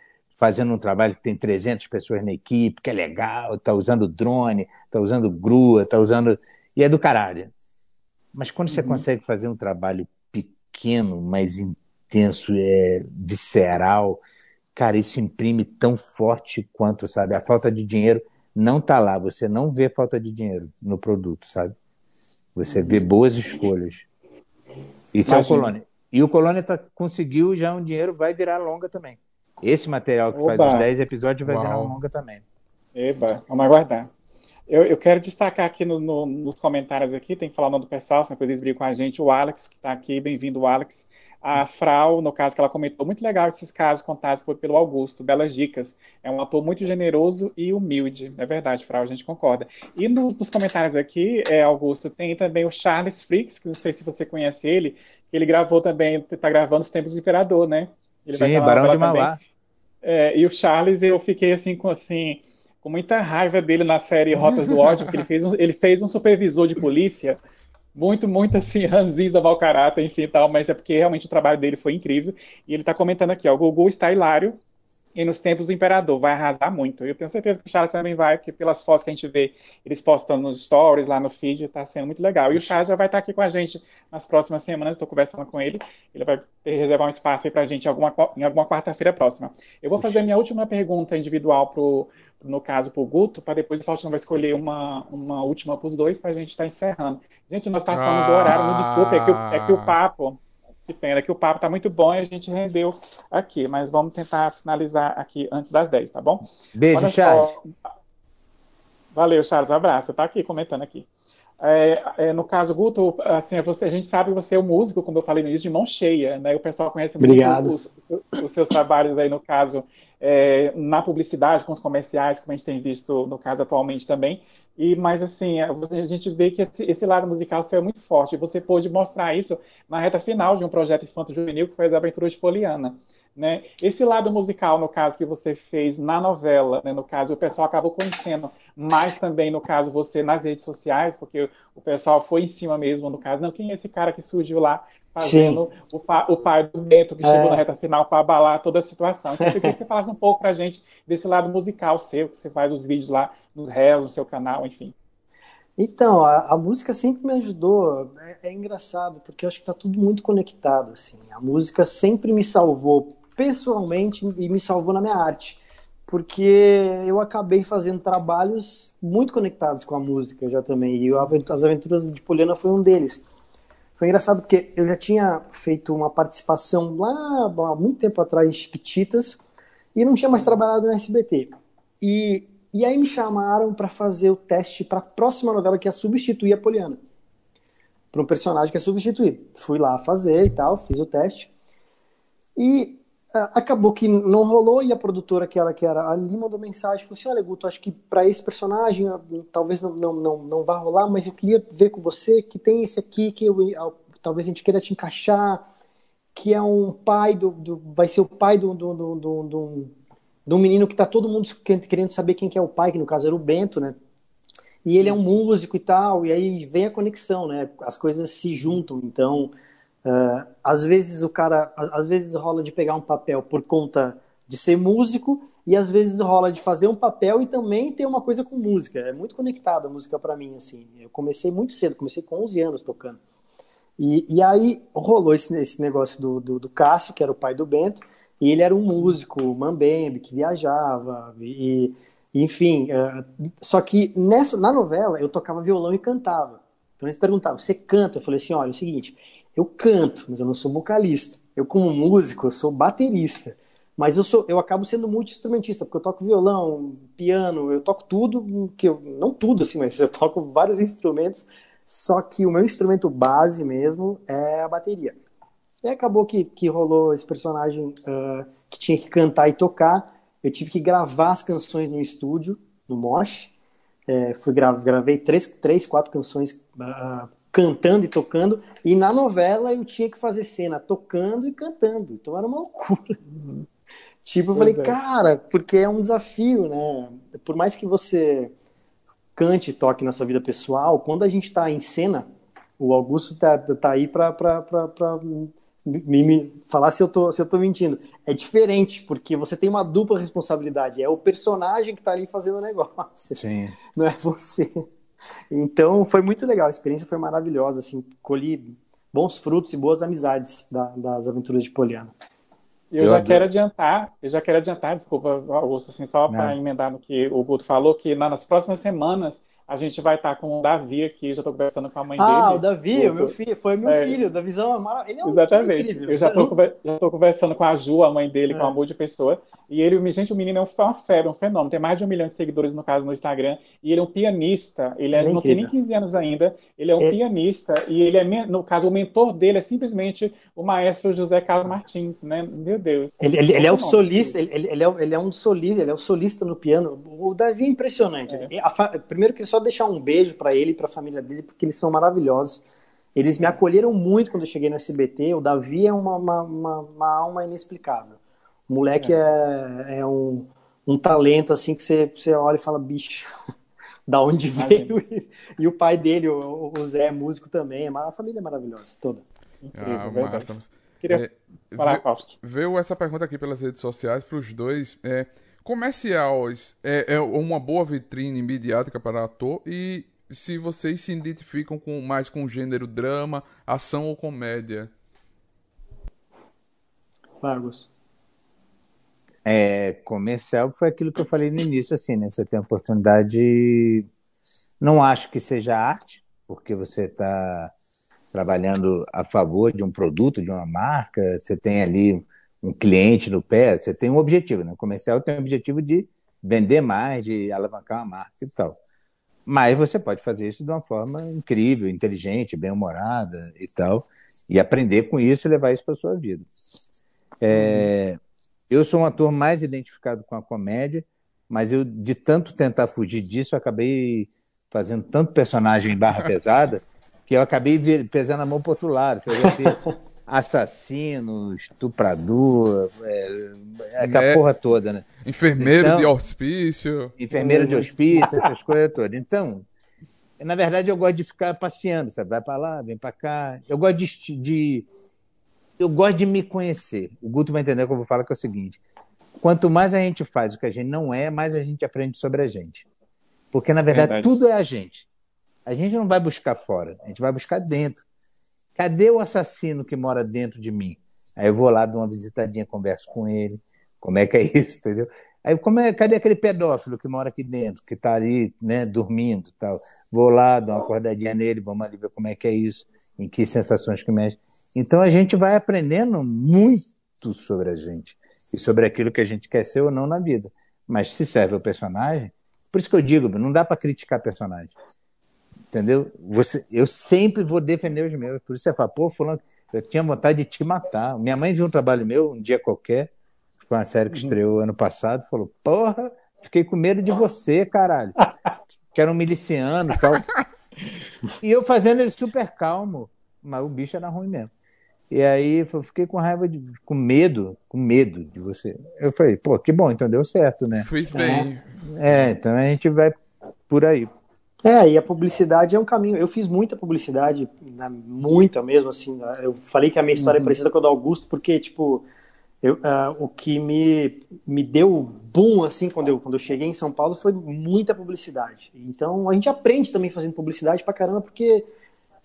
fazendo um trabalho que tem 300 pessoas na equipe, que é legal, está usando drone, está usando grua, está usando. e é do caralho. Mas quando você Uhum. consegue fazer um trabalho pequeno, mas intenso, é visceral, cara, isso imprime tão forte quanto, sabe? A falta de dinheiro não tá lá, você não vê falta de dinheiro no produto, sabe? Você vê boas escolhas. Isso é o Imagina. Colônia. E o Colônia tá, conseguiu já um dinheiro, vai virar longa também. Esse material que faz Oba. os 10 episódios vai virar Uau. um longa também. Eba, vamos aguardar. Eu, eu quero destacar aqui no- no- nos comentários aqui, tem que falar o nome do pessoal, senão depois eles brigam com a gente, o Alex, que está aqui, bem-vindo, Alex. A Frau, no caso que ela comentou, muito legal esses casos contados por- pelo Augusto, belas dicas. É um ator muito generoso e humilde. É verdade, Frau, a gente concorda. E nos, nos comentários aqui, é, Augusto, tem também o Charles Fricks, que não sei se você conhece ele, que ele gravou também, está gravando Os Tempos do Imperador, né? Ele Sim, Barão de. Mauá. É, e o Charles, eu fiquei assim com assim com muita raiva dele na série Rotas do Ódio, porque ele fez um, ele fez um supervisor de polícia muito, muito assim, ranzinza, mau caráter, enfim, tal, mas é porque realmente o trabalho dele foi incrível. E ele tá comentando aqui, ó, o Gugu está hilário e nos tempos do Imperador vai arrasar muito. Eu tenho certeza que o Charles também vai, porque pelas fotos que a gente vê eles postando nos stories, lá no feed, tá sendo muito legal. E o Charles já vai estar aqui com a gente nas próximas semanas, estou conversando com ele. Ele vai reservar um espaço aí pra gente em alguma, alguma quarta-feira próxima. Eu vou fazer a minha última pergunta individual pro, no caso pro Guto, para depois o Faustino vai escolher uma, uma última pros dois pra gente estar encerrando. Gente, nós passamos do horário, me desculpe, é que, o- é que o papo, que pena, é que o papo tá muito bom e a gente rendeu aqui, mas vamos tentar finalizar aqui antes das 10, tá bom? Beijo, Olha Charles. só. Valeu, Charles. Um abraço. Tá aqui comentando aqui. É, é, no caso, Guto, assim, você, a gente sabe que você é um músico, como eu falei no início, de mão cheia, né? O pessoal conhece muito Obrigado. os, os- os seus trabalhos aí, no caso, é, na publicidade, com os comerciais, como a gente tem visto, no caso, atualmente também. E, mas, assim, a a gente vê que esse, esse lado musical seu é muito forte. Você pôde mostrar isso na reta final de um projeto infanto-juvenil, que foi as Aventuras de Poliana. Né? Esse lado musical, no caso, que você fez na novela, né? no caso, o pessoal acabou conhecendo mais também, no caso, você nas redes sociais, porque o pessoal foi em cima mesmo, no caso, não, quem é esse cara que surgiu lá fazendo o, pa- o pai do Bento, que É. chegou na reta final para abalar toda a situação. Então, eu queria que você falasse um pouco pra gente desse lado musical seu, que você faz os vídeos lá nos réus, no seu canal, enfim. Então, a, a música sempre me ajudou. É, é engraçado, porque eu acho que tá tudo muito conectado, assim. A música sempre me salvou pessoalmente e me salvou na minha arte. Porque eu acabei fazendo trabalhos muito conectados com a música já também. E As Aventuras de Poliana foi um deles. Foi engraçado porque eu já tinha feito uma participação lá há muito tempo atrás em Chiquititas e não tinha mais trabalhado no SBT. E, e aí me chamaram para fazer o teste para a próxima novela que ia substituir a Poliana. Para um personagem que ia substituir. Fui lá fazer e tal, fiz o teste. E ah, acabou que não rolou e a produtora, que era, que era ali, mandou mensagem, falou assim, olha, Guto, acho que para esse personagem ah, talvez não, não, não, não vá rolar, mas eu queria ver com você que tem esse aqui que eu, ah, talvez a gente queira te encaixar, que é um pai do, do vai ser o pai do, do, do, do, de um menino que tá todo mundo querendo saber quem que é o pai, que no caso era o Bento, né? E ele é um músico e tal, e aí vem a conexão, né? As coisas se juntam, então Uh, às vezes o cara, às vezes rola de pegar um papel por conta de ser músico e às vezes rola de fazer um papel e também ter uma coisa com música. É muito conectada a música para mim assim. Eu comecei muito cedo, comecei com 11 anos tocando. E, e aí rolou esse, esse negócio do, do, do, Cássio, que era o pai do Bento, e ele era um músico, mambembe, que viajava e enfim, uh, só que nessa na novela eu tocava violão e cantava. Então eles perguntavam: "Você canta?" Eu falei assim: "Olha, é o seguinte, eu canto, mas eu não sou vocalista. Eu, como músico, eu sou baterista. Mas eu sou, eu acabo sendo multi-instrumentista, porque eu toco violão, piano, eu toco tudo, que eu, não tudo assim, mas eu toco vários instrumentos, só que o meu instrumento base mesmo é a bateria. E acabou que, que rolou esse personagem uh, que tinha que cantar e tocar, eu tive que gravar as canções no estúdio, no Mosh, é, fui gra gravei três, três, quatro canções uh, cantando e tocando, e na novela eu tinha que fazer cena tocando e cantando, então era uma loucura. Uhum. Tipo, eu falei, cara, porque é um desafio, né? Por mais que você cante e toque na sua vida pessoal, quando a gente tá em cena, o Augusto tá, tá aí pra me, me, falar se eu, tô, se eu tô mentindo. É diferente, porque você tem uma dupla responsabilidade. É o personagem que tá ali fazendo o negócio. Sim. Não é você. Então foi muito legal, a experiência foi maravilhosa, assim, colhi bons frutos e boas amizades da, das aventuras de Poliana. Eu, eu já adoro. quero adiantar, eu já quero adiantar, desculpa, Augusto, assim, só para emendar no que o Guto falou, que nas próximas semanas a gente vai estar com o Davi aqui, já estou conversando com a mãe ah, dele. Ah, o Davi, o meu filho, foi meu é, filho, o Davizão é maravilhoso. Ele é um Exatamente. incrível. Eu já estou conversando com a Ju, a mãe dele, é. com um amor de pessoa. E ele, gente, o menino é uma febre, um fenômeno. Tem mais de um milhão de seguidores, no caso, no Instagram. E ele é um pianista. Ele, é, é não tem nem 15 anos ainda. Ele é um é... pianista. E ele é, no caso, o mentor dele é simplesmente o maestro José Carlos Martins, né? Meu Deus. Ele, ele, ele é o solista, ele, ele, é, ele é um solista, ele é o solista no piano. O Davi é impressionante. É. A, primeiro, queria só deixar um beijo para ele e para a família dele, porque eles são maravilhosos. Eles me acolheram muito quando eu cheguei no SBT. O Davi é uma, uma, uma, uma alma inexplicável. O moleque é, é, é um, um talento assim que você, você olha e fala, bicho, da onde veio? E, e, o pai dele, o, o Zé, é músico também. A família é maravilhosa, toda. Incrível, ah, massa. Queria é, falar, Fausto. Veio essa pergunta aqui pelas redes sociais para os dois. É, comerciais é, é uma boa vitrine midiática para ator e se vocês se identificam com mais com o gênero drama, ação ou comédia? Vai, Augusto é, comercial foi aquilo que eu falei no início, assim, né? Você tem a oportunidade. Não acho que seja arte, porque você está trabalhando a favor de um produto, de uma marca, você tem ali um cliente no pé, você tem um objetivo, né? O comercial tem o objetivo de vender mais, de alavancar uma marca e tal. Mas você pode fazer isso de uma forma incrível, inteligente, bem-humorada e tal, e aprender com isso e levar isso para sua vida. É, eu sou um ator mais identificado com a comédia, mas eu, de tanto tentar fugir disso, eu acabei fazendo tanto personagem barra pesada que eu acabei pesando a mão para outro lado. assassino, estuprador, é, é, a é, porra toda, né? Enfermeiro então, de hospício. Enfermeiro de hospício, essas coisas todas. Então, na verdade, eu gosto de ficar passeando, sabe? Vai para lá, vem para cá. Eu gosto de, de, eu gosto de me conhecer. O Guto vai entender o que eu vou falar, que é o seguinte: quanto mais a gente faz o que a gente não é, mais a gente aprende sobre a gente. Porque, na verdade, verdade. tudo é a gente. A gente não vai buscar fora, a gente vai buscar dentro. Cadê o assassino que mora dentro de mim? Aí eu vou lá, dou uma visitadinha, converso com ele. Como é que é isso, entendeu? Aí, como é, cadê aquele pedófilo que mora aqui dentro, que está ali, né, dormindo tal? Vou lá, dou uma acordadinha nele, vamos ali ver como é que é isso, em que sensações que mexe. Então a gente vai aprendendo muito sobre a gente e sobre aquilo que a gente quer ser ou não na vida. Mas se serve o personagem, por isso que eu digo, não dá para criticar personagem. Entendeu? Você, eu sempre vou defender os meus. Por isso você fala, pô, fulano, eu tinha vontade de te matar. Minha mãe viu um trabalho meu um dia qualquer, foi uma série que uhum. estreou ano passado, falou, porra, fiquei com medo de você, caralho. Que era um miliciano e tal. E eu fazendo ele super calmo, mas o bicho era ruim mesmo. E aí eu fiquei com raiva, de, com medo, com medo de você. Eu falei, pô, que bom, então deu certo, né? Fiz bem. É, então a gente vai por aí. É, e a publicidade é um caminho. Eu fiz muita publicidade, né, muita mesmo, assim. Né. Eu falei que a minha história é uhum. é parecida com a do Augusto, porque, tipo, eu, uh, o que me, me deu boom, assim, quando eu, quando eu cheguei em São Paulo foi muita publicidade. Então, a gente aprende também fazendo publicidade pra caramba, porque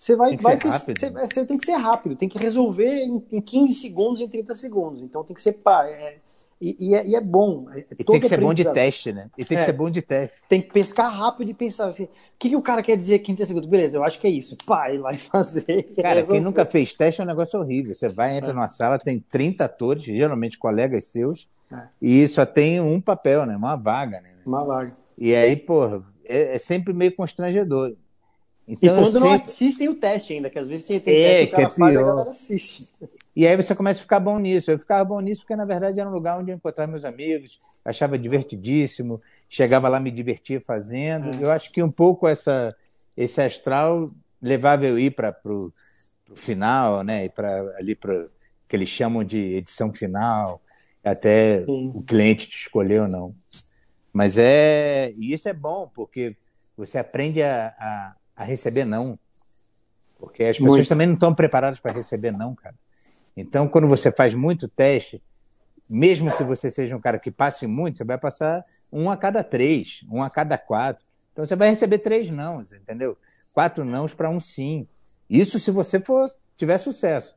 você vai, vai ter, você, você, tem que ser rápido, tem que resolver em, em 15 segundos, em 30 segundos. Então tem que ser pá. É, e, e, é, e, é, bom. É, e tem que ser bom de teste, né? E tem que é, ser bom de teste. Tem que pescar rápido e pensar assim: o que, que o cara quer dizer 15 segundos? Beleza, eu acho que é isso. Pá, e vai fazer. Cara, quem nunca fez teste é um negócio horrível. Você vai, entra é. numa sala, tem 30 atores, geralmente colegas seus, é. e só tem um papel, né? Uma vaga, né? Uma vaga. E aí, pô, é sempre meio constrangedor. Então, e quando sempre... não assistem o teste ainda, que às vezes tem, tem é, teste que, que o cara é faz, a galera assiste. E aí você começa a ficar bom nisso. Eu ficava bom nisso porque, na verdade, era um lugar onde eu encontrava meus amigos, achava divertidíssimo, chegava lá, me divertia fazendo. É. Eu acho que um pouco essa, esse astral levava eu ir para o final, né? E para ali para que eles chamam de edição final, até Sim. o cliente te escolher ou não. Mas é. E isso é bom, porque você aprende a, a a receber não. Porque as pessoas muito. também não estão preparadas para receber não, cara. Então, quando você faz muito teste, mesmo que você seja um cara que passe muito, você vai passar um a cada três, um a cada quatro. Então você vai receber três nãos, entendeu? Quatro nãos para um sim. Isso se você for tiver sucesso.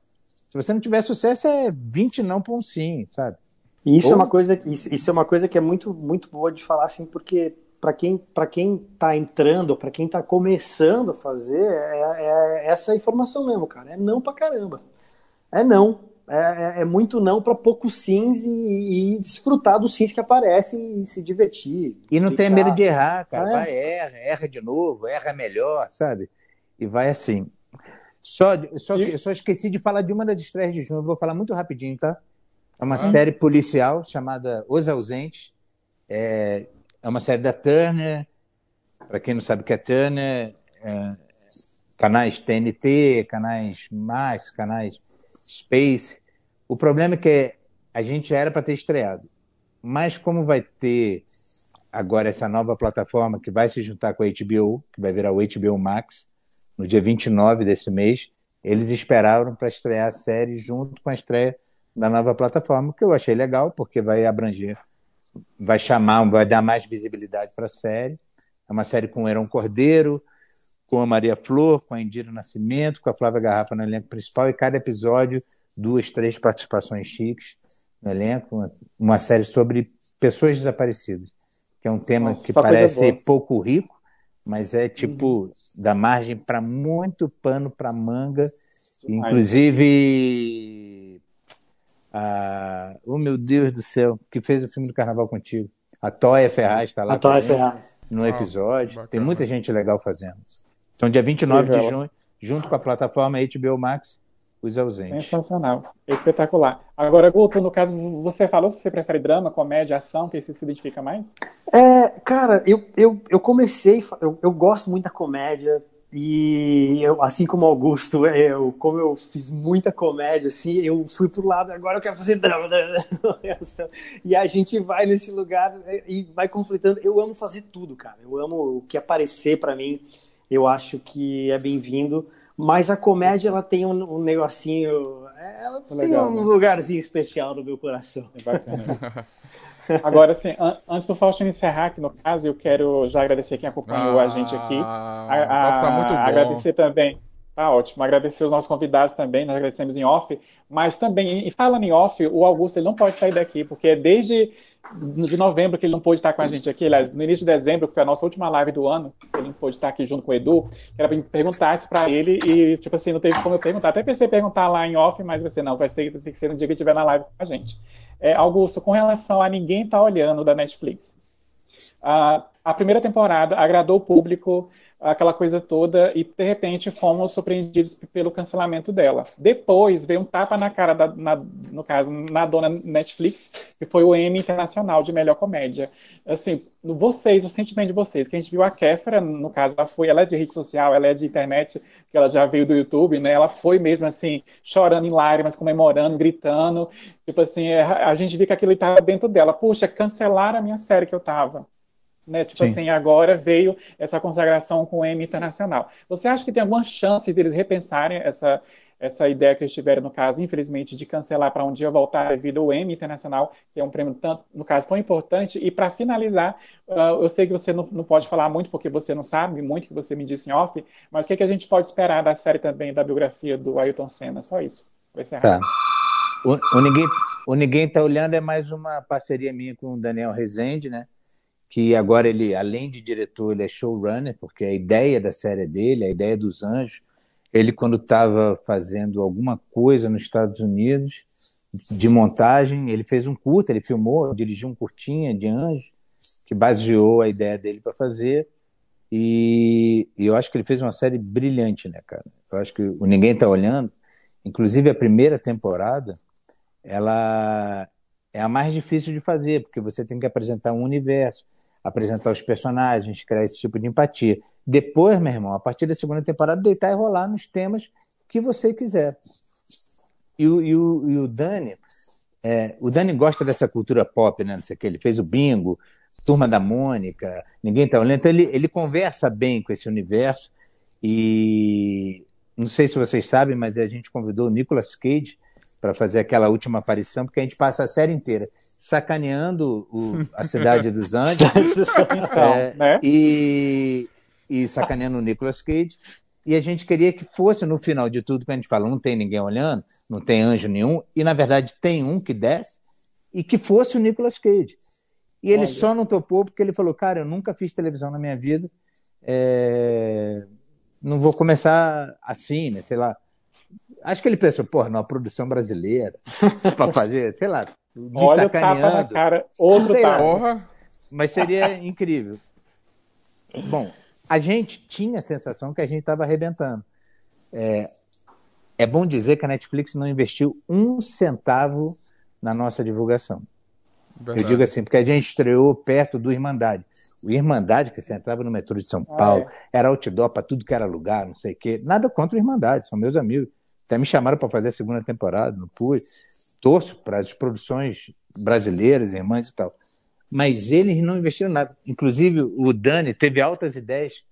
Se você não tiver sucesso, é 20 não para um sim, sabe? E isso Ou... é uma coisa que isso, isso, é uma coisa que é muito muito boa de falar assim, porque para quem para quem está entrando, para quem está começando a fazer, é, é, essa informação mesmo, cara. É não para caramba. É não. É, é, é muito não para poucos sims e, e, desfrutar dos sims que aparecem e se divertir. E não tem medo de errar, cara. É. Vai, erra, erra de novo, erra melhor, sabe? E vai assim. Só, só, e... só esqueci de falar de uma das estreias de junho, vou falar muito rapidinho, tá? É uma ah. série policial chamada Os Ausentes. É, é uma série da Turner. Para quem não sabe o que é Turner, é, canais TNT, canais Max, canais Space. O problema é que a gente era para ter estreado. Mas como vai ter agora essa nova plataforma que vai se juntar com a HBO, que vai virar o HBO Max, no dia 29 desse mês, eles esperaram para estrear a série junto com a estreia da nova plataforma, que eu achei legal, porque vai abranger, vai chamar, vai dar mais visibilidade para a série. É uma série com o Heron Cordeiro, com a Maria Flor, com a Indira Nascimento, com a Flávia Garrafa no elenco principal, e cada episódio, duas, três participações chiques no elenco, uma, uma série sobre pessoas desaparecidas, que é um tema Nossa, que parece pouco rico, mas é tipo, uhum. da margem para muito pano para manga, inclusive a, oh meu Deus do céu, que fez o filme do Carnaval contigo. A Toya Ferraz está lá. A Toya Ferraz. No episódio. Ah, Tem muita gente legal fazendo. Então, dia 29 de junho, junto com a plataforma HBO Max, os ausentes. Sensacional. Espetacular. Agora, Guto, no caso, você falou se você prefere drama, comédia, ação, que você se identifica mais? É, cara, eu, eu, eu comecei, eu, eu gosto muito da comédia, e eu, assim como Augusto, eu, como eu fiz muita comédia, assim, eu fui pro lado, agora eu quero fazer drama. Né? e a gente vai nesse lugar e vai conflitando. Eu amo fazer tudo, cara. Eu amo o que aparecer para mim, eu acho que é bem-vindo. Mas a comédia, ela tem um, um negocinho. Ela tem Legal, um né? lugarzinho especial no meu coração. É bacana. Agora, assim, an antes do Faustino encerrar aqui no caso, eu quero já agradecer quem acompanhou ah, a gente aqui. A, a, tá muito bom. Agradecer também. Tá ótimo. Agradecer os nossos convidados também, nós agradecemos em off. Mas também, e falando em off, o Augusto ele não pode sair daqui, porque desde de novembro que ele não pôde estar com a gente aqui, aliás, no início de dezembro, que foi a nossa última live do ano, ele não pôde estar aqui junto com o Edu, que era para perguntar isso para ele e, tipo assim, não teve como eu perguntar. Até pensei em perguntar lá em off, mas você não, vai ser, vai ter que ser no dia que estiver na live com a gente. É, Augusto, com relação a Ninguém Tá Olhando da Netflix, a, a primeira temporada agradou o público, aquela coisa toda, e de repente fomos surpreendidos pelo cancelamento dela. Depois veio um tapa na cara, da, na, no caso, na dona Netflix, que foi o Emmy Internacional de Melhor Comédia. Assim, vocês, o sentimento de vocês, que a gente viu a Kéfera, no caso, ela foi, ela é de rede social, ela é de internet, que ela já veio do YouTube, né? Ela foi mesmo assim, chorando em lágrimas, comemorando, gritando. Tipo assim, é, a gente viu que aquilo estava dentro dela. Puxa, cancelaram a minha série que eu tava. Né? Tipo Sim. assim, agora veio essa consagração com o M internacional. Você acha que tem alguma chance deles repensarem essa, essa ideia que eles tiveram, no caso, infelizmente, de cancelar para um dia voltar devido ao M internacional, que é um prêmio, tanto, no caso, tão importante? E para finalizar, uh, eu sei que você não, não, pode falar muito, porque você não sabe muito, que você me disse em off, mas o que, que a gente pode esperar da série também, da biografia do Ailton Senna? Só isso. Vai ser tá. O, o, Ninguém, o Ninguém Tá Olhando é mais uma parceria minha com o Daniel Rezende, né? Que agora ele, além de diretor, ele é showrunner, porque a ideia da série é dele, a ideia dos anjos, ele quando estava fazendo alguma coisa nos Estados Unidos de montagem, ele fez um curta, ele filmou, dirigiu um curtinha de anjos, que baseou a ideia dele para fazer, e, e, eu acho que ele fez uma série brilhante, né, cara? Eu acho que o Ninguém Tá Olhando, inclusive a primeira temporada, ela é a mais difícil de fazer, porque você tem que apresentar um universo, apresentar os personagens, criar esse tipo de empatia. Depois, meu irmão, a partir da segunda temporada, deitar e rolar nos temas que você quiser. E o, e o, e o Dani, é, o Dani gosta dessa cultura pop, né? Não sei o que, ele fez o bingo, Turma da Mônica, Ninguém Tá Olhando. Então ele, ele conversa bem com esse universo e não sei se vocês sabem, mas a gente convidou o Nicolas Cage para fazer aquela última aparição, porque a gente passa a série inteira sacaneando o, a cidade dos Andes Então, É, né? e, e sacaneando o Nicolas Cage. E a gente queria que fosse no final de tudo que a gente fala, não tem ninguém olhando, não tem anjo nenhum, e na verdade tem um que desce, e que fosse o Nicolas Cage. E ele Olha. só não topou porque ele falou, cara, eu nunca fiz televisão na minha vida, é, não vou começar assim, né? Sei lá. Acho que ele pensou, porra, numa produção brasileira, para fazer, sei lá, me Olha o tapa na sacaneando. cara, outro tapa. Porra. Mas seria incrível. Bom, a gente tinha a sensação que a gente estava arrebentando. É, é bom dizer que a Netflix não investiu um centavo na nossa divulgação. Verdade. Eu digo assim, porque a gente estreou perto do Irmandade. O Irmandade, que você entrava no metrô de São Ah, Paulo, era outdoor para tudo que era lugar, não sei o quê. Nada contra o Irmandade, são meus amigos. Até me chamaram para fazer a segunda temporada, não pude. Torço para as produções brasileiras, irmãs e tal. Mas eles não investiram nada. Inclusive, o Dani teve altas ideias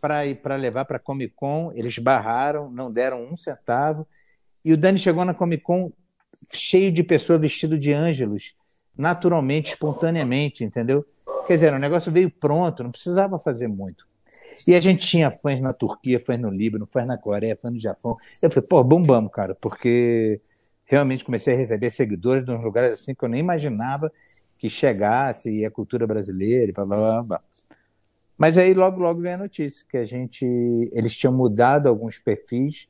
para levar para a Comic Con, eles barraram, não deram um centavo. E o Dani chegou na Comic Con cheio de pessoas vestido de ângelos, naturalmente, espontaneamente, entendeu? Quer dizer, o negócio veio pronto, não precisava fazer muito. E a gente tinha fãs na Turquia, fãs no Líbano, fãs na Coreia, fãs no Japão. Eu falei, pô, bombamos, cara, porque realmente comecei a receber seguidores de uns lugares assim que eu nem imaginava que chegasse e a cultura brasileira e blá, blá, blá, blá. Mas aí logo, logo veio a notícia que a gente, eles tinham mudado alguns perfis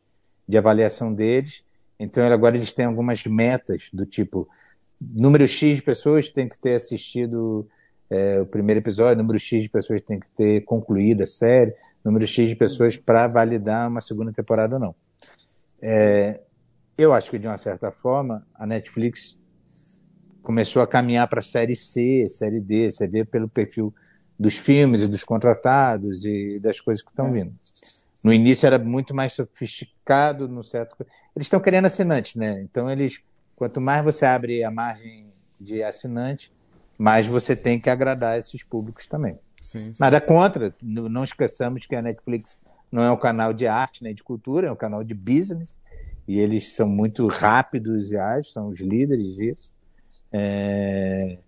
de avaliação deles, então agora eles têm algumas metas do tipo número X de pessoas tem que ter assistido é, o primeiro episódio, número X de pessoas tem que ter concluído a série, número X de pessoas para validar uma segunda temporada ou não. É, eu acho que de uma certa forma a Netflix começou a caminhar para a série C, série D, você vê pelo perfil dos filmes e dos contratados e das coisas que estão vindo. No início era muito mais sofisticado, no certo. Eles estão querendo assinantes, né? Então eles, quanto mais você abre a margem de assinante, mais você tem que agradar esses públicos também. Sim, sim. Nada contra, não esqueçamos que a Netflix não é um canal de arte nem de cultura, é um canal de business, e eles são muito rápidos e ágeis, são os líderes disso. É,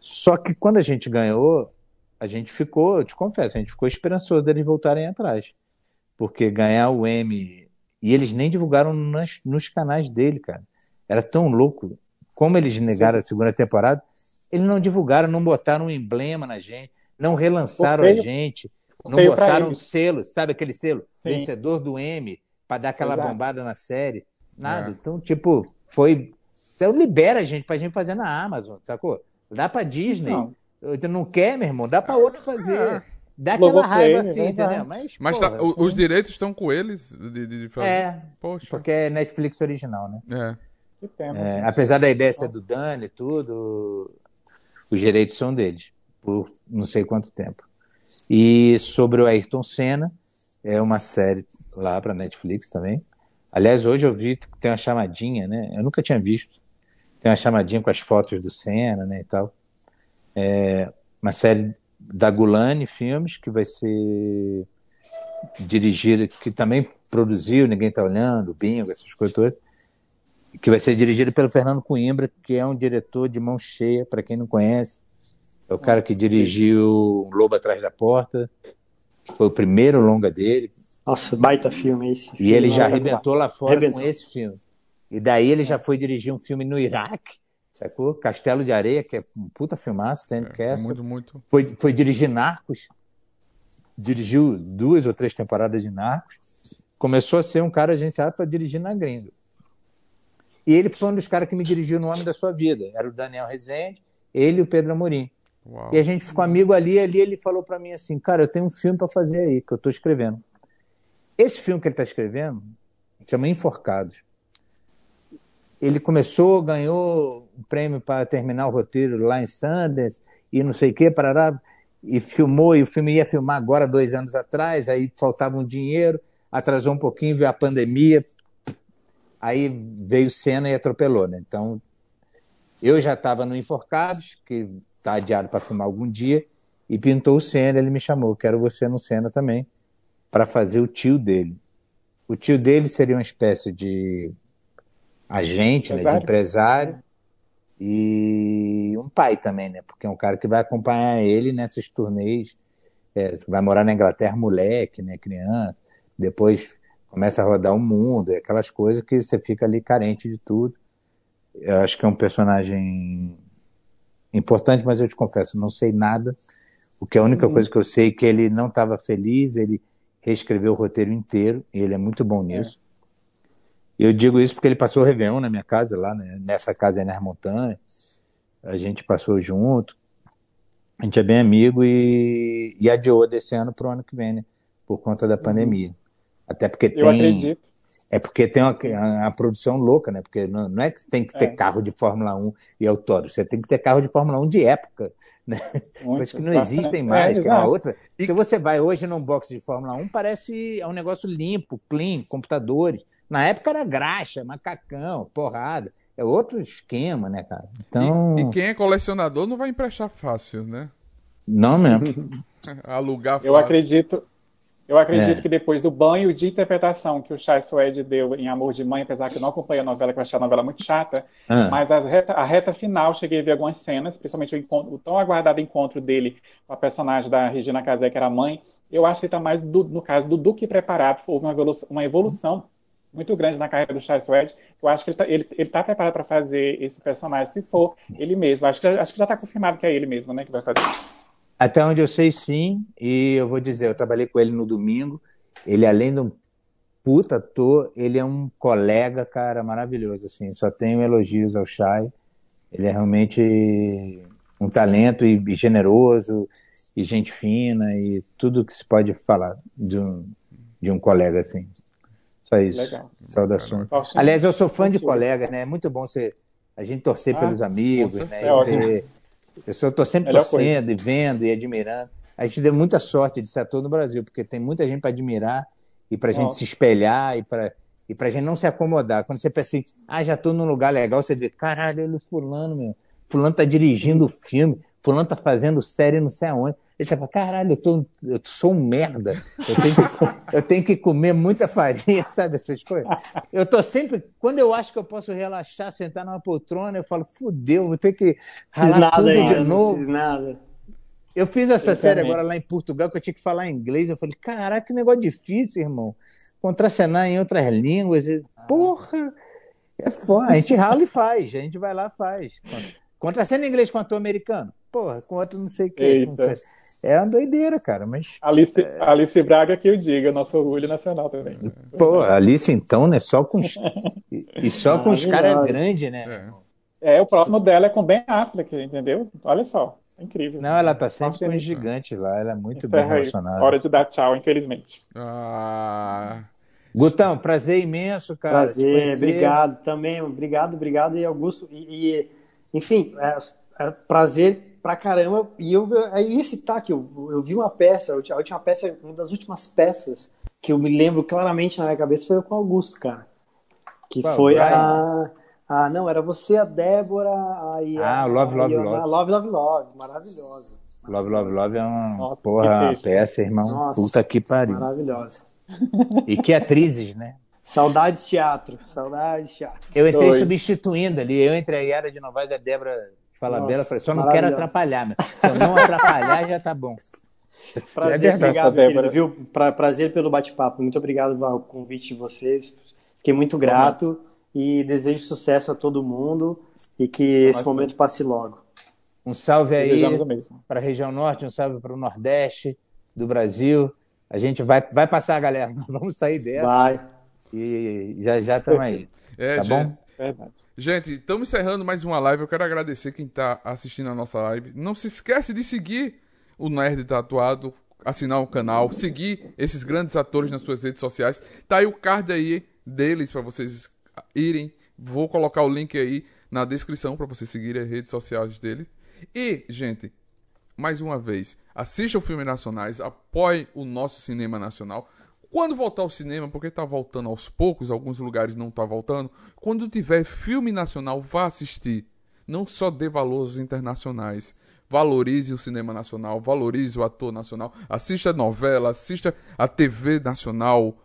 Só que quando a gente ganhou, a gente ficou, eu te confesso, a gente ficou esperançoso deles voltarem atrás. Porque ganhar o M. E eles nem divulgaram nas- nos canais dele, cara. Era tão louco. Como eles negaram a segunda temporada, eles não divulgaram, não botaram um emblema na gente, não relançaram a gente, não botaram um selo, sabe aquele selo? Sim. Vencedor do M, para dar aquela Exato. bombada na série. Nada. É. Então, tipo, foi. Então libera a gente pra gente fazer na Amazon, sacou? Dá pra Disney. Não. Tu não quer, meu irmão? Dá pra outro fazer. É. Dá aquela raiva assim, verdade. entendeu? Mas, Mas porra, tá- assim, os direitos estão com eles de, de, de fazer. É, Poxa. porque é Netflix original, né? É. Que. É, apesar da ideia ser do Dani e tudo, os direitos são deles, por não sei quanto tempo. E sobre o Ayrton Senna, é uma série lá para Netflix também. Aliás, hoje eu vi que tem uma chamadinha, né? Eu nunca tinha visto. Tem uma chamadinha com as fotos do Senna, né, e tal. É uma série da Gulani Filmes, que vai ser dirigida, que também produziu Ninguém Tá Olhando, Bingo, essas coisas todas que vai ser dirigido pelo Fernando Coimbra, que é um diretor de mão cheia, para quem não conhece. É o cara que dirigiu Lobo Atrás da Porta, foi o primeiro longa dele, Nossa, baita filme esse. e ele já arrebentou lá fora Arrebentou. com esse filme. E daí ele já foi dirigir um filme no Iraque, sacou? Castelo de Areia, que é um puta filmaço, Sam É, Castle. muito, muito. Foi, foi dirigir Narcos, dirigiu duas ou três temporadas de Narcos, começou a ser um cara agenciado para dirigir na gringa. E ele foi um dos caras que me dirigiu no Homem da Sua Vida. Era o Daniel Rezende, ele e o Pedro Amorim. Uau. E a gente ficou amigo ali, e ali ele falou para mim assim, cara, eu tenho um filme para fazer aí, que eu estou escrevendo. Esse filme que ele está escrevendo chama Enforcados. Ele começou, ganhou um prêmio para terminar o roteiro lá em Sundance e não sei o que, parará, e filmou, e o filme ia filmar agora, dois anos atrás, aí faltava um dinheiro, atrasou um pouquinho, veio a pandemia, aí veio o Senna e atropelou, né? Então, eu já estava no Enforcados, que está adiado para filmar algum dia, e pintou o Senna, ele me chamou, quero você no Senna também, para fazer o tio dele. O tio dele seria uma espécie de agente, né, de Empresário? empresário, e um pai também, né? Porque é um cara que vai acompanhar ele nessas turnês. É, vai morar na Inglaterra, moleque, né? Criança. Depois começa a rodar o mundo, aquelas coisas que você fica ali carente de tudo. Eu acho que é um personagem importante, mas eu te confesso, não sei nada. O que a única uhum. coisa que eu sei é que ele não estava feliz, ele reescreveu o roteiro inteiro, e ele é muito bom é. nisso. É. Eu digo isso porque ele passou o Réveillon na minha casa, lá né? nessa casa aí nas montanhas. A gente passou junto. A gente é bem amigo e, e adiou desse ano para o ano que vem, né? Por conta da uhum. pandemia. Até porque tem. Eu acredito. É porque tem uma, uma, produção louca, né? Porque não, não, é que tem que ter é. carro de Fórmula 1 e autódromo, você tem que ter carro de Fórmula 1 de época, né? Coisas que não existem mais, é, que é uma outra. E... Se você vai hoje num box de Fórmula 1, parece é um negócio limpo, clean, computadores. Na época era graxa, macacão, porrada. É outro esquema, né, cara? Então... E, e quem é colecionador não vai emprestar fácil, né? Não mesmo. Alugar fácil. Eu acredito, eu acredito é. que depois do banho de interpretação que o Chai Suede deu em Amor de Mãe, apesar que eu não acompanhei a novela, que eu achei a novela muito chata, ah. mas a reta, a reta, final, cheguei a ver algumas cenas, principalmente o, encontro, o, tão aguardado encontro dele com a personagem da Regina Casé, que era mãe. Eu acho que ele está mais, do, no caso do Duque preparado, houve uma evolução, uma evolução muito grande na carreira do Chai Suede. Eu acho que ele está tá preparado para fazer esse personagem, se for ele mesmo. Acho que, acho que já está confirmado que é ele mesmo né, que vai fazer. Até onde eu sei, sim. E eu vou dizer, eu trabalhei com ele no domingo. Ele, além de um puta ator, ele é um colega, cara, maravilhoso. Assim, só tenho elogios ao Shai. Ele é realmente um talento e, e generoso e gente fina e tudo que se pode falar de um, de um colega assim. Só isso. Legal. Saudações. Aliás, eu sou fã de colega, né? É muito bom ser a gente torcer ah, pelos amigos, né? É eu estou sempre Melhor torcendo coisa. e vendo e admirando. A gente deu muita sorte de ser ator no Brasil, porque tem muita gente para admirar e para a gente se espelhar e para e a gente não se acomodar. Quando você pensa assim, ah, já estou num lugar legal, você vê, caralho, ele fulano, meu. Fulano tá dirigindo o filme, fulano tá fazendo série não sei aonde. Ele fala, caralho, eu, tô, eu sou um merda. Eu tenho, que, eu tenho que comer muita farinha, sabe essas coisas? Eu tô sempre. Quando eu acho que eu posso relaxar, sentar numa poltrona, eu falo, fudeu, vou ter que ralar nada tudo de novo. Não fiz nada. Eu fiz essa eu série também. agora lá em Portugal, que eu tinha que falar inglês. Eu falei, caraca, que negócio difícil, irmão. Contracenar em outras línguas. Porra! É foda. A gente rala e faz. A gente vai lá e faz. Contracena em inglês com ator americano? Porra, com outro não sei o que. É uma doideira, cara, mas... Alice, é... Alice Braga que eu diga, nosso orgulho nacional também. Pô, Alice então, né, só com os... e só com os caras grandes, né? É. é. o próximo dela é com Ben Affleck, entendeu? Olha só, é incrível. Não, ela tá sempre com os gigantes lá, ela é muito Encerra bem relacionada. Hora de dar tchau, infelizmente. Ah... Gutão, prazer imenso, cara. Prazer, obrigado também, obrigado, obrigado, e Augusto, e, e enfim, é, é prazer pra caramba. E eu, aí esse tá que eu, eu vi uma peça, a última peça, uma das últimas peças que eu me lembro claramente na minha cabeça foi com o Augusto, cara. Que Qual, foi a. Ah, não, era você, a Débora. Aí ah, a, Love, Love, a, Love. Love, Love, Love. Maravilhosa. Love, Love, Love é uma Nossa, porra, peça, irmão. Nossa, Puta que pariu. Maravilhosa. E que atrizes, né? Saudades teatro. Saudades teatro. Eu entrei Oi. substituindo ali. Eu entre a Yara de Novaes e a Débora Fala Nossa, Bela, falei, só não quero atrapalhar, meu. Se eu não atrapalhar, já tá bom. Prazer, é obrigado, querido, viu? Pra, prazer pelo bate-papo. Muito obrigado ao convite de vocês. Fiquei muito grato e desejo sucesso a todo mundo e que esse momento passe logo. Um salve aí para a região norte, um salve para o nordeste do Brasil. A gente vai, vai passar, galera. Vamos sair dessa. Vai. E já já estamos aí. É, tá gente, bom? Verdade. Gente, estamos encerrando mais uma live. Eu quero agradecer quem está assistindo a nossa live. Não se esquece de seguir o Nerd Tatuado, assinar o canal, seguir esses grandes atores nas suas redes sociais. Tá aí o card aí deles para vocês irem. Vou colocar o link aí na descrição para vocês seguirem as redes sociais deles. E, gente, mais uma vez, assistam filmes nacionais, apoiem o nosso cinema nacional. Quando voltar ao cinema, porque está voltando aos poucos, alguns lugares não está voltando. Quando tiver filme nacional, vá assistir. Não só dê valores internacionais. Valorize o cinema nacional, valorize o ator nacional. Assista a novela, assista a TV nacional.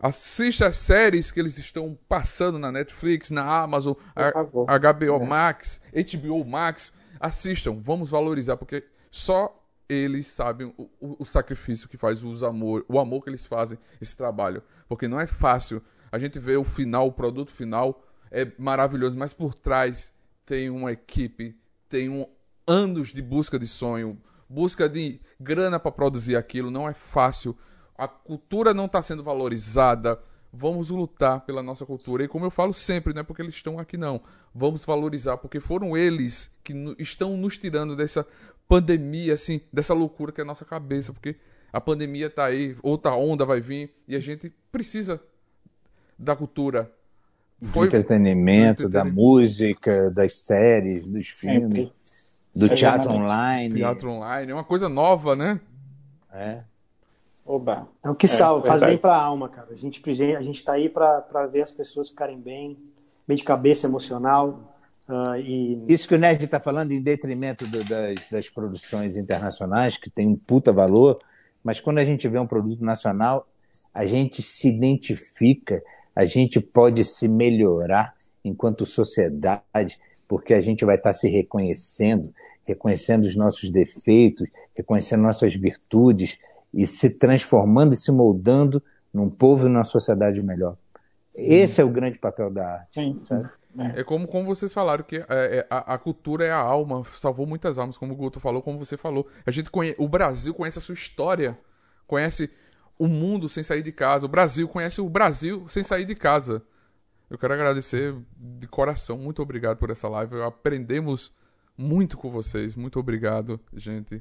Assista as séries que eles estão passando na Netflix, na Amazon. HBO. Max, HBO Max. Assistam, vamos valorizar, porque só eles sabem o, o- o sacrifício que faz os amor, o amor que eles fazem esse trabalho. Porque não é fácil. A gente vê o final, o produto final é maravilhoso, mas por trás tem uma equipe, tem um, anos de busca de sonho, busca de grana para produzir aquilo, não é fácil. A cultura não está sendo valorizada. Vamos lutar pela nossa cultura. E como eu falo sempre, não é porque eles estão aqui, não. Vamos valorizar, porque foram eles que no- estão nos tirando dessa pandemia, assim, dessa loucura que é a nossa cabeça. Porque a pandemia tá aí, outra onda vai vir, e a gente precisa da cultura. Do entretenimento, do da música, das séries, dos filmes, Sempre. do teatro online. teatro online, é uma coisa nova, né? É. Oba. É o que salva, faz bem pra alma, cara. A gente, a gente tá aí pra ver as pessoas ficarem bem, bem de cabeça emocional. ah, e Isso que o Nerd está falando em detrimento do- das, das produções internacionais, que tem um puta valor, mas quando a gente vê um produto nacional, a gente se identifica, a gente pode se melhorar enquanto sociedade, porque a gente vai estar se reconhecendo, reconhecendo os nossos defeitos, reconhecendo nossas virtudes e se transformando e se moldando num povo e numa sociedade melhor. Esse é o grande papel da arte. Sim, sim. É. É como, como vocês falaram, que é, é, a, a cultura é a alma, salvou muitas almas, como o Guto falou, como você falou. A gente conhe... O Brasil conhece a sua história, conhece o mundo sem sair de casa. O Brasil conhece o Brasil sem sair de casa. Eu quero agradecer de coração, muito obrigado por essa live. Aprendemos muito com vocês. Muito obrigado, gente.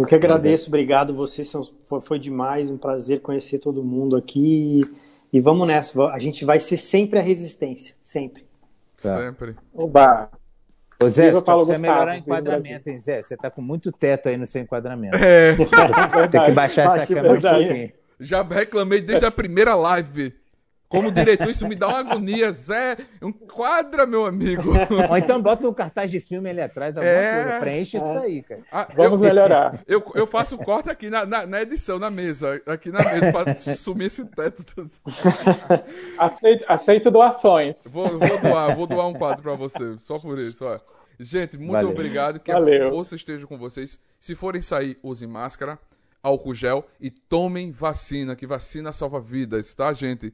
Eu que agradeço, obrigado. Vocês são, foi, foi demais, um prazer conhecer todo mundo aqui. E, vamos nessa, a gente vai ser sempre a resistência, sempre. Tá. Sempre. Oba. Ô Zé, você Paulo precisa Gustavo, melhorar o enquadramento, hein, Zé? Você tá com muito teto aí no seu enquadramento. É, Tem que baixar essa câmera um pouquinho. já reclamei desde a primeira live. Como diretor, isso me dá uma agonia. Zé, enquadra, meu amigo. Ou então bota um cartaz de filme ali atrás, alguma É. coisa. Preenche isso aí, cara. Ah, Vamos eu- melhorar. Eu, eu faço corte aqui na, na, na edição, na mesa. Aqui na mesa, pra sumir esse teto. Aceito, aceito doações. Vou, vou doar, vou doar um quadro pra você. Só por isso, ó. Gente, muito Valeu. obrigado. Que Valeu. a força esteja com vocês. Se forem sair, usem máscara, álcool gel e tomem vacina, que vacina salva vidas, tá, gente?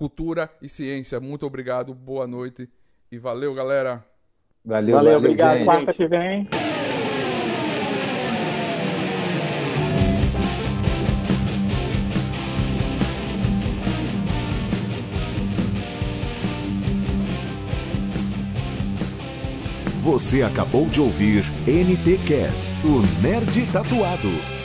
Cultura e ciência. Muito obrigado, boa noite e valeu, galera. Valeu, Valeu, valeu, obrigado. gente. Quarta que vem. Você acabou de ouvir NTcast, o Nerd Tatuado.